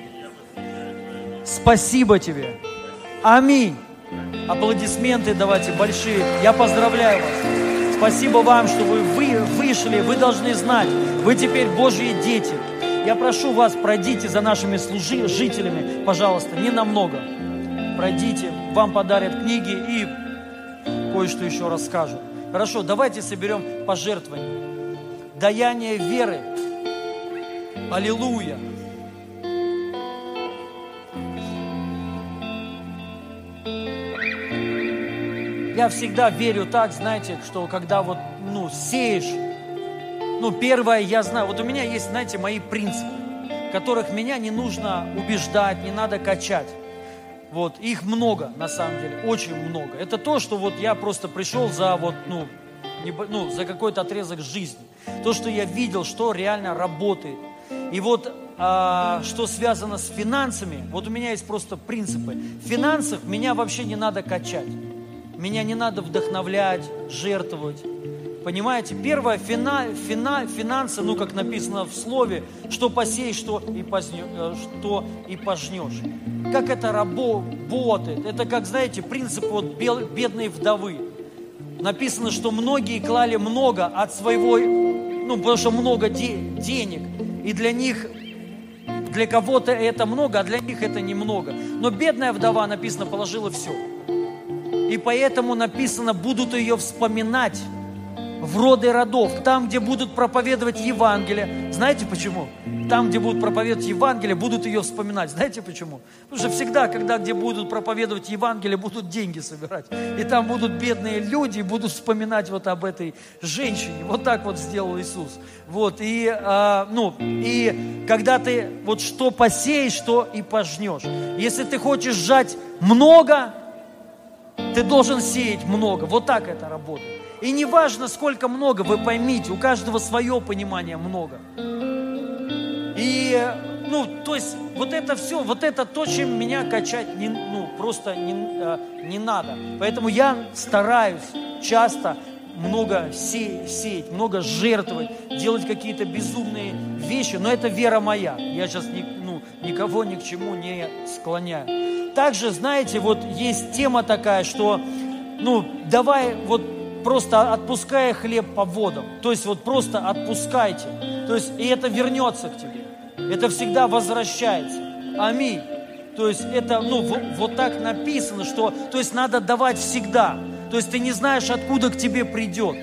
Спасибо Тебе. Аминь. Аплодисменты давайте большие. Я поздравляю вас. Спасибо вам, что вы, вы вышли. Вы должны знать, вы теперь Божьи дети. Я прошу вас, пройдите за нашими служителями, пожалуйста, не намного. Пройдите, вам подарят книги и кое-что еще расскажут. Хорошо, давайте соберем пожертвования. Даяние веры. Аллилуйя. Я всегда верю так, знаете, что когда вот, ну, сеешь, ну, первое, я знаю, вот у меня есть, знаете, мои принципы, которых меня не нужно убеждать, не надо качать. Вот, их много, на самом деле, очень много. Это то, что вот я просто пришел за вот, ну, не, ну за какой-то отрезок жизни. То, что я видел, что реально работает. И вот а, что связано с финансами, вот у меня есть просто принципы. В финансах меня вообще не надо качать. Меня не надо вдохновлять, жертвовать. Понимаете, первое, фина, фина, финансы, ну, как написано в слове, что посеешь, что и, познё, э, что и пожнешь. Как это работает? Это как, знаете, принцип вот бедной вдовы. Написано, что многие клали много от своего, ну, потому что много де, денег. И для них, для кого-то это много, а для них это немного. Но бедная вдова, написано, положила все. И поэтому написано, будут ее вспоминать в роды родов, там, где будут проповедовать Евангелие. Знаете почему? Там, где будут проповедовать Евангелие, будут ее вспоминать. Знаете почему? Потому что всегда, когда где будут проповедовать Евангелие, будут деньги собирать. И там будут бедные люди, и будут вспоминать вот об этой женщине. Вот так вот сделал Иисус. Вот, и, а, ну, и когда ты вот что посеешь, что и пожнешь. Если ты хочешь сжать много, ты должен сеять много. Вот так это работает. И не важно, сколько много, вы поймите, у каждого свое понимание много. И, ну, то есть, вот это все, вот это то, чем меня качать не, ну, просто не, э, не надо. Поэтому я стараюсь часто много се, сеять, много жертвовать, делать какие-то безумные вещи, но это вера моя. Я сейчас ни, ну, никого ни к чему не склоняю. Также, знаете, вот есть тема такая, что, ну, давай вот просто отпуская хлеб по водам. То есть вот просто отпускайте. То есть и это вернется к тебе. Это всегда возвращается. Аминь. То есть это, ну, вот, вот так написано, что, то есть надо давать всегда. То есть ты не знаешь, откуда к тебе придет.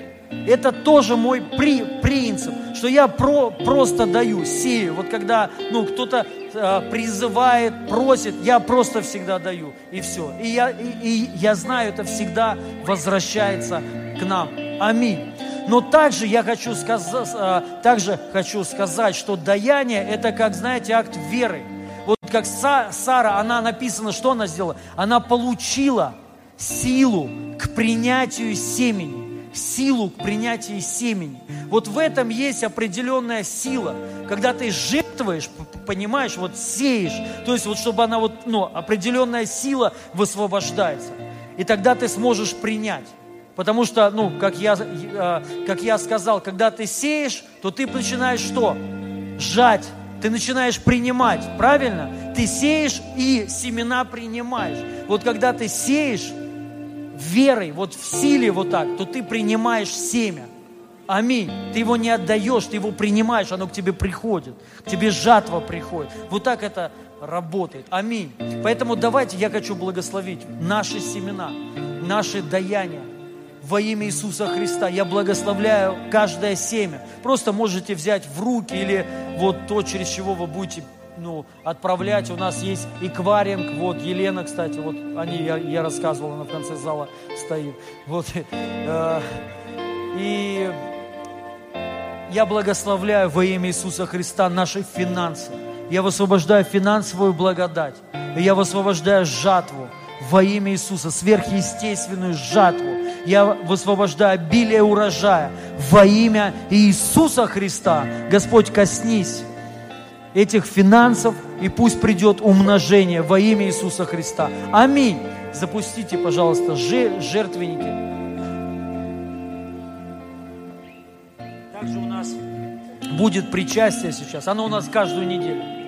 Это тоже мой при, принцип, что я про, просто даю, сею. Вот когда ну, кто-то э, призывает, просит, я просто всегда даю, и все. И я, и, и я знаю, это всегда возвращается к нам. Аминь. Но также я хочу сказать, э, также хочу сказать, что даяние – это, как, знаете, акт веры. Вот как Сара, она написано, что она сделала? Она получила силу к принятию семени. Силу к принятию семени. Вот в этом есть определенная сила. Когда ты жертвуешь, понимаешь, вот сеешь, то есть вот чтобы она вот, ну, определенная сила высвобождается. И тогда ты сможешь принять. Потому что, ну, как я, э, как я сказал, когда ты сеешь, то ты начинаешь что? Жать. Ты начинаешь принимать, правильно? Ты сеешь и семена принимаешь. Вот когда ты сеешь, верой, вот в силе вот так, то ты принимаешь семя. Аминь. Ты его не отдаешь, ты его принимаешь, оно к тебе приходит. К тебе жатва приходит. Вот так это работает. Аминь. Поэтому давайте я хочу благословить наши семена, наши даяния во имя Иисуса Христа. Я благословляю каждое семя. Просто можете взять в руки или вот то, через чего вы будете ну, отправлять. У нас есть экваринг, вот Елена, кстати, вот они, я, я рассказывал, она в конце зала стоит. Вот, э, и я благословляю во имя Иисуса Христа наши финансы. Я высвобождаю финансовую благодать. Я высвобождаю жатву во имя Иисуса, сверхъестественную жатву. Я высвобождаю обилие урожая во имя Иисуса Христа. Господь, коснись этих финансов, и пусть придет умножение во имя Иисуса Христа. Аминь. Запустите, пожалуйста, жертвенники. Также у нас будет причастие сейчас. Оно у нас каждую неделю.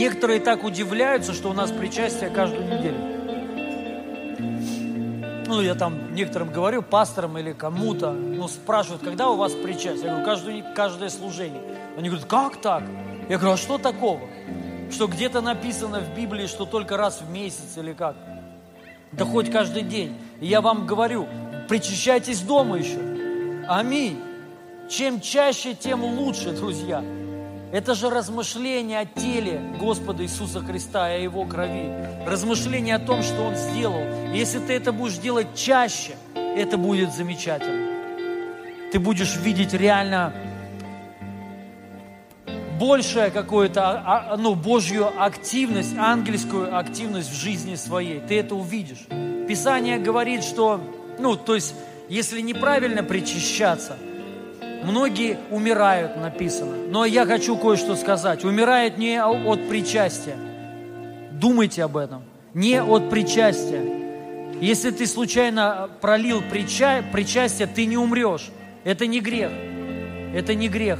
Некоторые так удивляются, что у нас причастие каждую неделю ну, я там некоторым говорю, пасторам или кому-то, ну, спрашивают, когда у вас причастие? Я говорю, каждое, каждое служение. Они говорят, как так? Я говорю, а что такого? Что где-то написано в Библии, что только раз в месяц или как? Да хоть каждый день. И я вам говорю, причащайтесь дома еще. Аминь. Чем чаще, тем лучше, друзья. Это же размышление о теле Господа Иисуса Христа и о Его крови. Размышление о том, что Он сделал. Если ты это будешь делать чаще, это будет замечательно. Ты будешь видеть реально большее какое-то, а, а, ну, Божью активность, ангельскую активность в жизни своей. Ты это увидишь. Писание говорит, что, ну, то есть, если неправильно причащаться – Многие умирают, написано. Но я хочу кое-что сказать. Умирает не от причастия. Думайте об этом. Не от причастия. Если ты случайно пролил прича... причастие, ты не умрешь. Это не грех. Это не грех.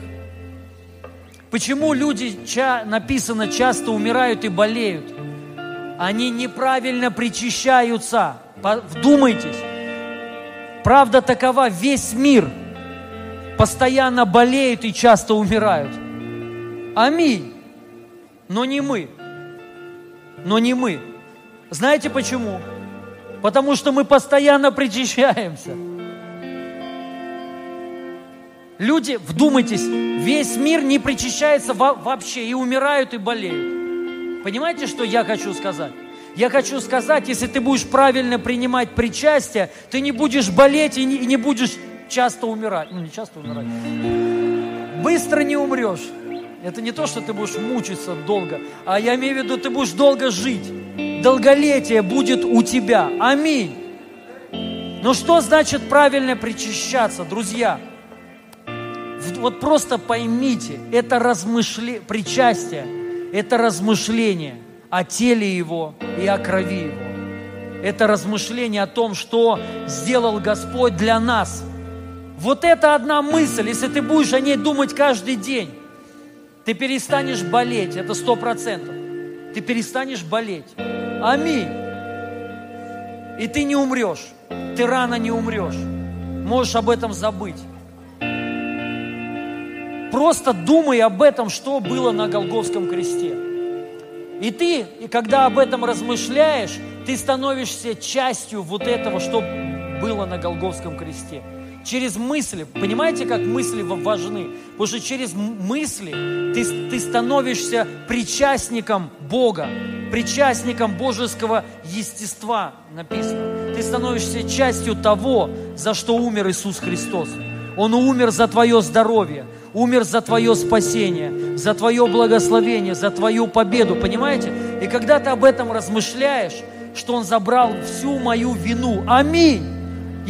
Почему люди, ча... написано, часто умирают и болеют? Они неправильно причащаются. Вдумайтесь. Правда такова, весь мир – постоянно болеют и часто умирают. Аминь. Но не мы. Но не мы. Знаете почему? Потому что мы постоянно причащаемся. Люди, вдумайтесь, весь мир не причащается вообще и умирают и болеют. Понимаете, что я хочу сказать? Я хочу сказать, если ты будешь правильно принимать причастие, ты не будешь болеть и не, и не будешь часто умирать. Ну, не часто умирать. Быстро не умрешь. Это не то, что ты будешь мучиться долго, а я имею в виду, ты будешь долго жить. долголетие будет у тебя. Аминь. Но что значит правильно причащаться, друзья? Вот просто поймите, это размышление, причастие, это размышление о теле Его и о крови Его. Это размышление о том, что сделал Господь для нас. Вот это одна мысль, если ты будешь о ней думать каждый день, ты перестанешь болеть, это сто процентов. Ты перестанешь болеть. Аминь. И ты не умрешь. Ты рано не умрешь. Можешь об этом забыть. Просто думай об этом, что было на Голговском кресте. И ты, и когда об этом размышляешь, ты становишься частью вот этого, что было на Голговском кресте. Через мысли, понимаете, как мысли важны? Потому что через мысли ты, ты становишься причастником Бога, причастником божеского естества, написано. Ты становишься частью того, за что умер Иисус Христос. Он умер за твое здоровье, умер за твое спасение, за твое благословение, за твою победу, понимаете? И когда ты об этом размышляешь, что Он забрал всю мою вину, аминь!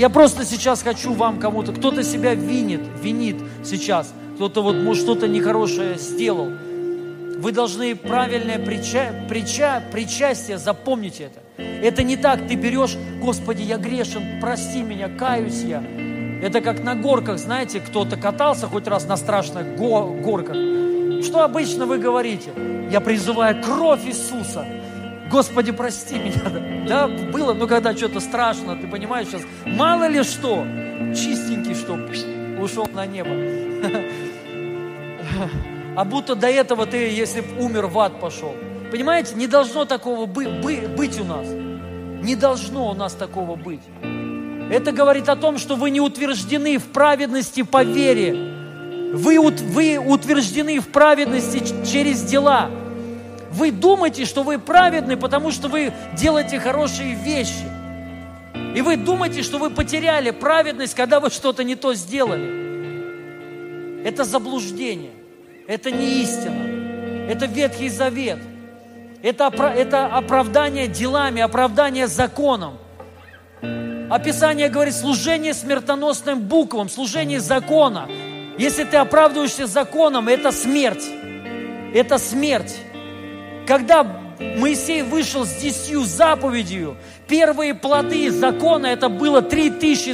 Я просто сейчас хочу вам кому-то, кто-то себя винит, винит сейчас, кто-то вот, может, что-то нехорошее сделал. Вы должны правильное прича, прича, причастие, запомните это. Это не так, ты берешь, Господи, я грешен, прости меня, каюсь я. Это как на горках, знаете, кто-то катался хоть раз на страшных го горках. Что обычно вы говорите? Я призываю кровь Иисуса. Господи, прости меня. Да, было, но когда что-то страшно, ты понимаешь сейчас, мало ли что, чистенький, что ушел на небо. А будто до этого ты, если бы умер, в ад пошел. Понимаете, не должно такого быть у нас. Не должно у нас такого быть. Это говорит о том, что вы не утверждены в праведности по вере. Вы, вы утверждены в праведности через дела. Вы думаете, что вы праведны, потому что вы делаете хорошие вещи. И вы думаете, что вы потеряли праведность, когда вы что-то не то сделали. Это заблуждение. Это не истина. Это Ветхий Завет. Это, это оправдание делами, оправдание законом. Описание говорит служение смертоносным буквам, служение закона. Если ты оправдываешься законом, это смерть. Это смерть. Когда Моисей вышел с десятью заповедью, первые плоды закона, это было три тысячи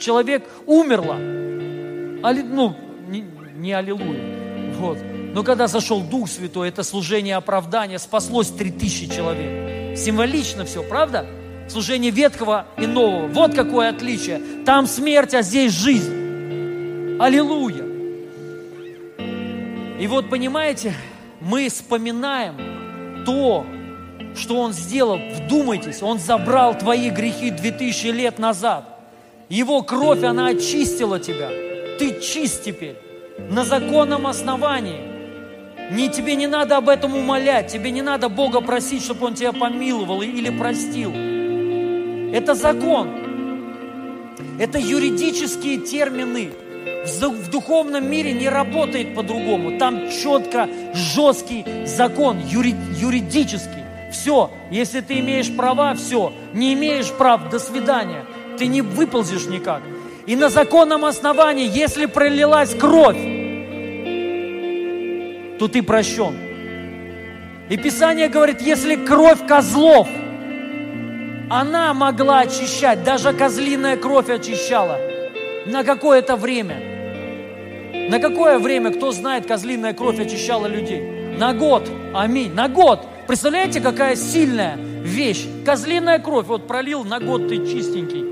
человек умерло. Али, ну, не, не аллилуйя. Вот. Но когда зашел Дух Святой, это служение оправдания, спаслось три тысячи человек. Символично все, правда? служение ветхого и нового. Вот какое отличие. Там смерть, а здесь жизнь. Аллилуйя. И вот понимаете, мы вспоминаем то, что Он сделал. Вдумайтесь, Он забрал твои грехи 2000 лет назад. Его кровь, она очистила тебя. Ты чист теперь. На законном основании. Не, тебе не надо об этом умолять, тебе не надо Бога просить, чтобы Он тебя помиловал или простил. Это закон. Это юридические термины. В духовном мире не работает по-другому. Там четко жесткий закон, юри, юридический. Все, если ты имеешь права, все. Не имеешь прав, до свидания. Ты не выползешь никак. И на законном основании, если пролилась кровь, то ты прощен. И Писание говорит, если кровь козлов – она могла очищать, даже козлиная кровь очищала на какое-то время. На какое время, кто знает, козлиная кровь очищала людей? На год. Аминь. На год. Представляете, какая сильная вещь? Козлиная кровь. Вот пролил, на год ты чистенький.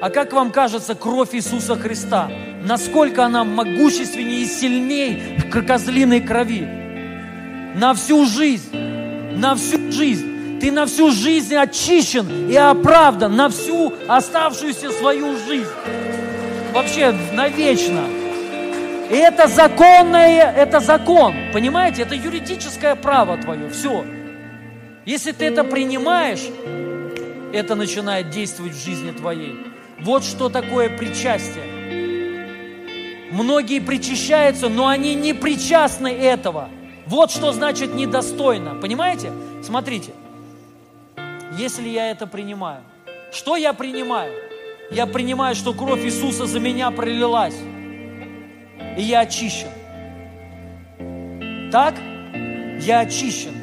А как вам кажется кровь Иисуса Христа? Насколько она могущественнее и сильнее козлиной крови? На всю жизнь. На всю жизнь. Ты на всю жизнь очищен и оправдан, на всю оставшуюся свою жизнь. Вообще навечно. И это законное, это закон, понимаете? Это юридическое право твое, все. Если ты это принимаешь, это начинает действовать в жизни твоей. Вот что такое причастие. Многие причащаются, но они не причастны этого. Вот что значит недостойно. Понимаете? Смотрите. если я это принимаю. Что я принимаю? Я принимаю, что кровь Иисуса за меня пролилась, и я очищен. Так? Я очищен.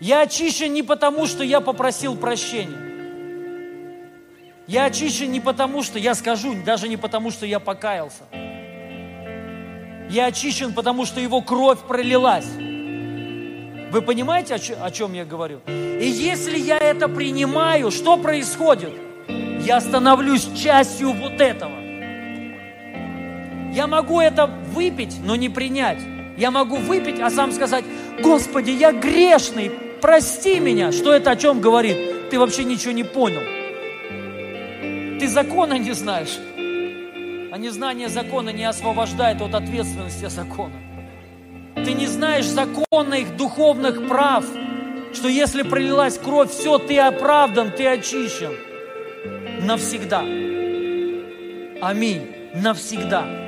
Я очищен не потому, что я попросил прощения. Я очищен не потому, что я скажу, даже не потому, что я покаялся. Я очищен, потому что Его кровь пролилась. Вы понимаете, о чем я говорю? И если я это принимаю, что происходит? Я становлюсь частью вот этого. Я могу это выпить, но не принять. Я могу выпить, а сам сказать, Господи, я грешный, прости меня. Что это о чем говорит? Ты вообще ничего не понял. Ты закона не знаешь. А незнание закона не освобождает от ответственности закона. Ты не знаешь законных духовных прав, что если пролилась кровь, все, ты оправдан, ты очищен. Навсегда. Аминь. Навсегда.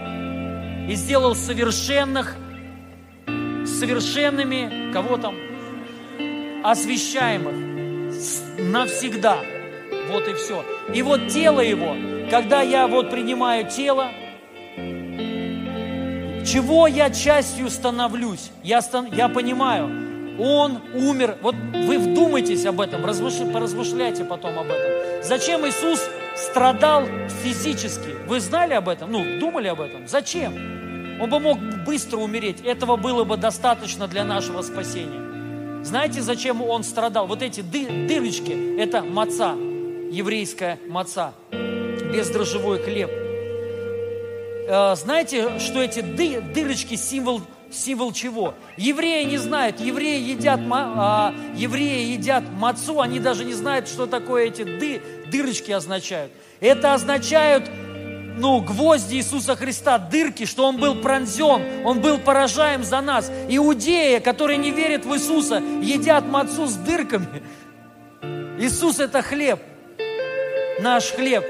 И сделал совершенных, совершенными, кого там? Освящаемых. Навсегда. Вот и все. И вот тело его, когда я вот принимаю тело, чего я частью становлюсь? Я, стан, я понимаю, он умер. Вот вы вдумайтесь об этом, размышля, поразмышляйте потом об этом. Зачем Иисус страдал физически? Вы знали об этом? Ну, думали об этом? Зачем? Он бы мог быстро умереть. Этого было бы достаточно для нашего спасения. Знаете, зачем он страдал? Вот эти ды, дырочки, это маца еврейская маца, бездрожжевой хлеб. Э, знаете, что эти ды, дырочки символ, символ чего? Евреи не знают, евреи едят, а, евреи едят мацу, они даже не знают, что такое эти ды, дырочки означают. Это означают ну, гвозди Иисуса Христа, дырки, что Он был пронзен, Он был поражаем за нас. Иудеи, которые не верят в Иисуса, едят мацу с дырками. Иисус – это хлеб – наш хлеб,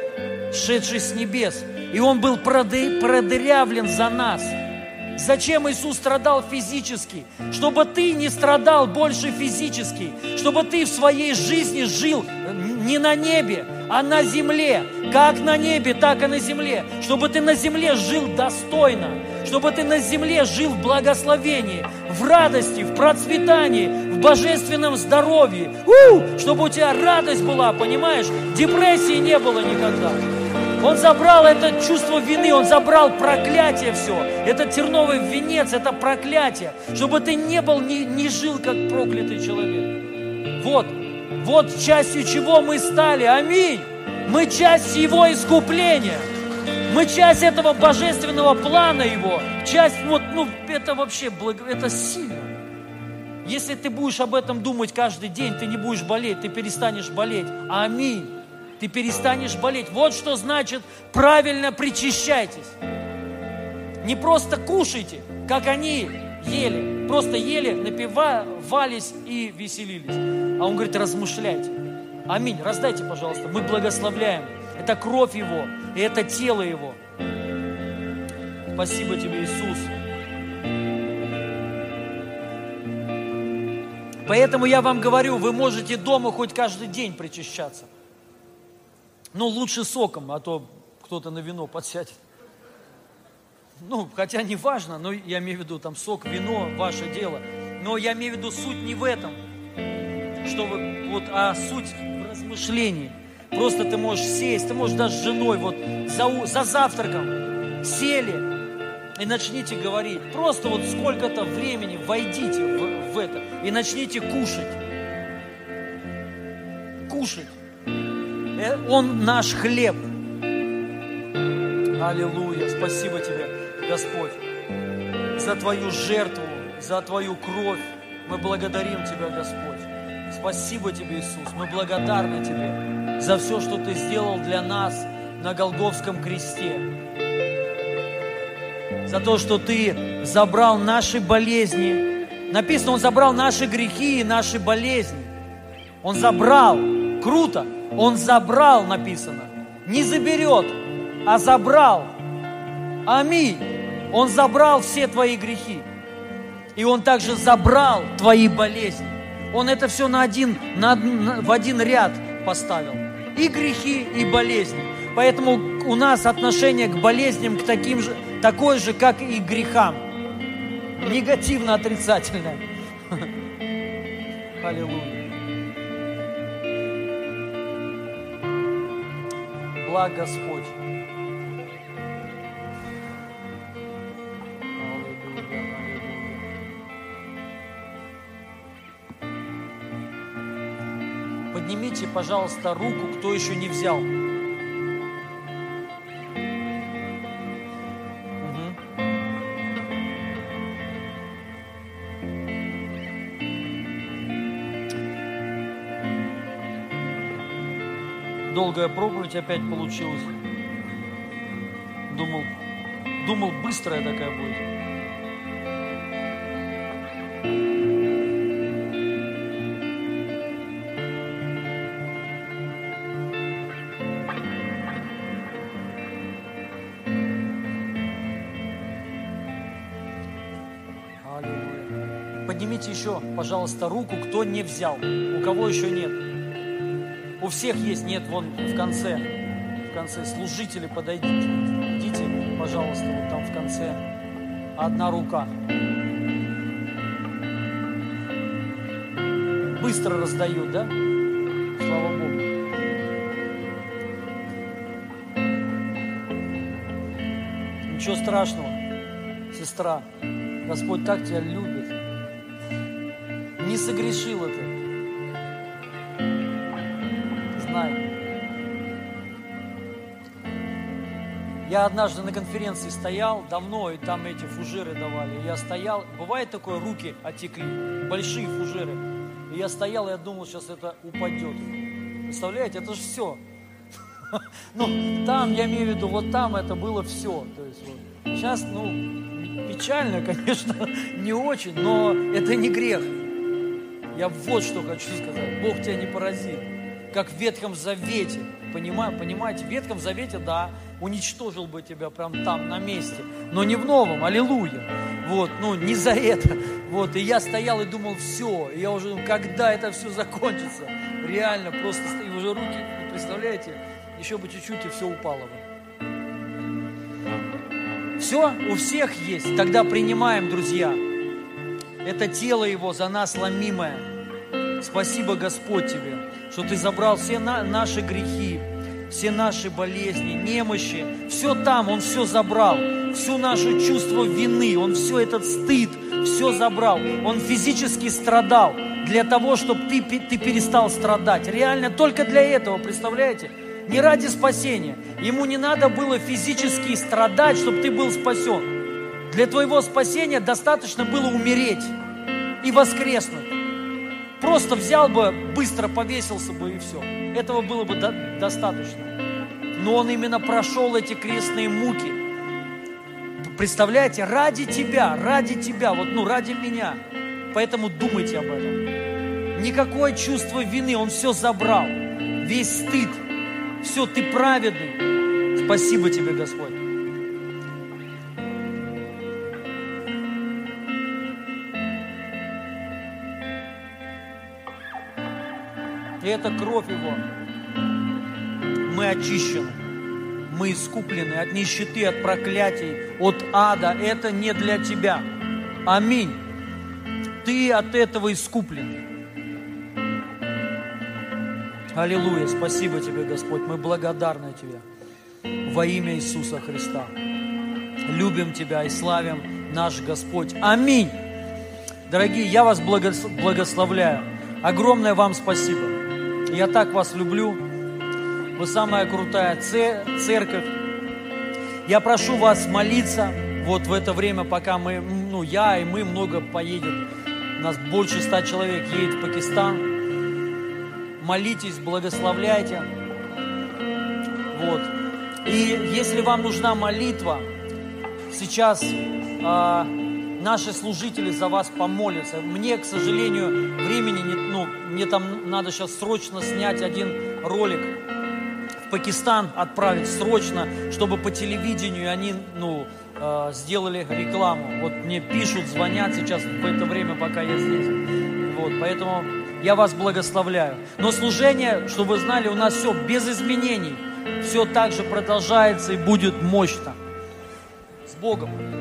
шедший с небес, и Он был продырявлен за нас. Зачем Иисус страдал физически? Чтобы ты не страдал больше физически, чтобы ты в своей жизни жил не на небе, а на земле. Как на небе, так и на земле. Чтобы ты на земле жил достойно, чтобы ты на земле жил в благословении, в радости, в процветании, в божественном здоровье. У, чтобы у тебя радость была, понимаешь? Депрессии не было никогда. Он забрал это чувство вины, он забрал проклятие все. Это терновый венец, это проклятие. Чтобы ты не был, не, не жил как проклятый человек. Вот, вот частью чего мы стали. Аминь. Мы часть Его искупления. Мы часть этого божественного плана Его. Часть, вот, ну, это вообще, благо, это сильно. Если ты будешь об этом думать каждый день, ты не будешь болеть, ты перестанешь болеть. Аминь. Ты перестанешь болеть. Вот что значит правильно причащайтесь. Не просто кушайте, как они ели. Просто ели, напивались и веселились. А он говорит, размышляйте. Аминь. Раздайте, пожалуйста. Мы благословляем. Это кровь Его, и это тело Его. Спасибо Тебе, Иисус. Поэтому я вам говорю, вы можете дома хоть каждый день причащаться. Ну, лучше соком, а то кто-то на вино подсядет. Ну, хотя не важно, но я имею в виду там сок, вино, ваше дело. Но я имею в виду суть не в этом, чтобы вот, а суть в размышлении – Просто ты можешь сесть, ты можешь даже с женой вот за, за завтраком сели и начните говорить. Просто вот сколько-то времени войдите в, в это и начните кушать. Кушать. Э, он наш хлеб. Аллилуйя. Спасибо тебе, Господь, за твою жертву, за твою кровь. Мы благодарим Тебя, Господь. Спасибо Тебе, Иисус. Мы благодарны Тебе за все, что Ты сделал для нас на Голговском кресте. За то, что Ты забрал наши болезни. Написано, Он забрал наши грехи и наши болезни. Он забрал. Круто. Он забрал, написано. Не заберет, а забрал. Аминь. Он забрал все твои грехи. И Он также забрал твои болезни. Он это все на один, на, на, в один ряд поставил. И грехи, и болезни. Поэтому у нас отношение к болезням к таким же, такое же, как и к грехам. Негативно-отрицательное. Аллилуйя. Благ Господь. Поднимите, пожалуйста, руку, кто еще не взял. Долгая проповедь опять получилась. Думал, думал, быстрая такая будет. Поднимите еще, пожалуйста, руку, кто не взял, у кого еще нет. У всех есть, нет, вон в конце, в конце. Служители, подойдите, идите, пожалуйста, вот там в конце. Одна рука. Быстро раздают, да? Слава Богу. Ничего страшного, сестра. Господь так тебя любит. Не согрешил это. Я однажды на конференции стоял давно, и там эти фужеры давали. Я стоял, бывает такое, руки отекли, большие фужеры. И я стоял, и я думал, сейчас это упадет. Представляете, это же все. Ну, там, я имею в виду, вот там это было все. То есть, вот. Сейчас, ну, печально, конечно, не очень, но это не грех. Я вот что хочу сказать. Бог тебя не поразит. Как в Ветхом Завете. Понимаете, понимаете, в Ветхом Завете, да, уничтожил бы тебя прям там, на месте, но не в новом, аллилуйя. Вот, ну, не за это. Вот, и я стоял и думал, все, и я уже, ну, когда это все закончится? Реально, просто, и уже руки, представляете, еще бы чуть-чуть, и все упало бы. Все у всех есть. Тогда принимаем, друзья. Это тело Его за нас ломимое. Спасибо, Господь, Тебе, что Ты забрал все на наши грехи, все наши болезни, немощи, все там, Он все забрал, всю наше чувство вины, Он все этот стыд, все забрал. Он физически страдал для того, чтобы ты, ты перестал страдать. Реально только для этого, представляете? Не ради спасения. Ему не надо было физически страдать, чтобы ты был спасен. Для твоего спасения достаточно было умереть и воскреснуть. Просто взял бы, быстро повесился бы и все. Этого было бы до- достаточно. Но он именно прошел эти крестные муки. Представляете, ради тебя, ради тебя, вот ну ради меня. Поэтому думайте об этом. Никакое чувство вины, он все забрал. Весь стыд. Все, ты праведный. Спасибо тебе, Господь. И это кровь Его. Мы очищены. Мы искуплены от нищеты, от проклятий, от ада. Это не для тебя. Аминь. Ты от этого искуплен. Аллилуйя. Спасибо тебе, Господь. Мы благодарны тебе. Во имя Иисуса Христа. Любим Тебя и славим наш Господь. Аминь. Дорогие, я вас благословляю. Огромное вам спасибо. Я так вас люблю. Вы самая крутая церковь. Я прошу вас молиться вот в это время, пока мы, ну, я и мы много поедем. У нас больше ста человек едет в Пакистан. Молитесь, благословляйте. Вот. И если вам нужна молитва, сейчас а, наши служители за вас помолятся. Мне, к сожалению, времени нет, ну, мне там надо сейчас срочно снять один ролик в Пакистан отправить срочно, чтобы по телевидению они, ну, э, сделали рекламу. Вот мне пишут, звонят сейчас в это время, пока я здесь. Вот, поэтому я вас благословляю. Но служение, чтобы вы знали, у нас все без изменений. Все так же продолжается и будет мощно. С Богом!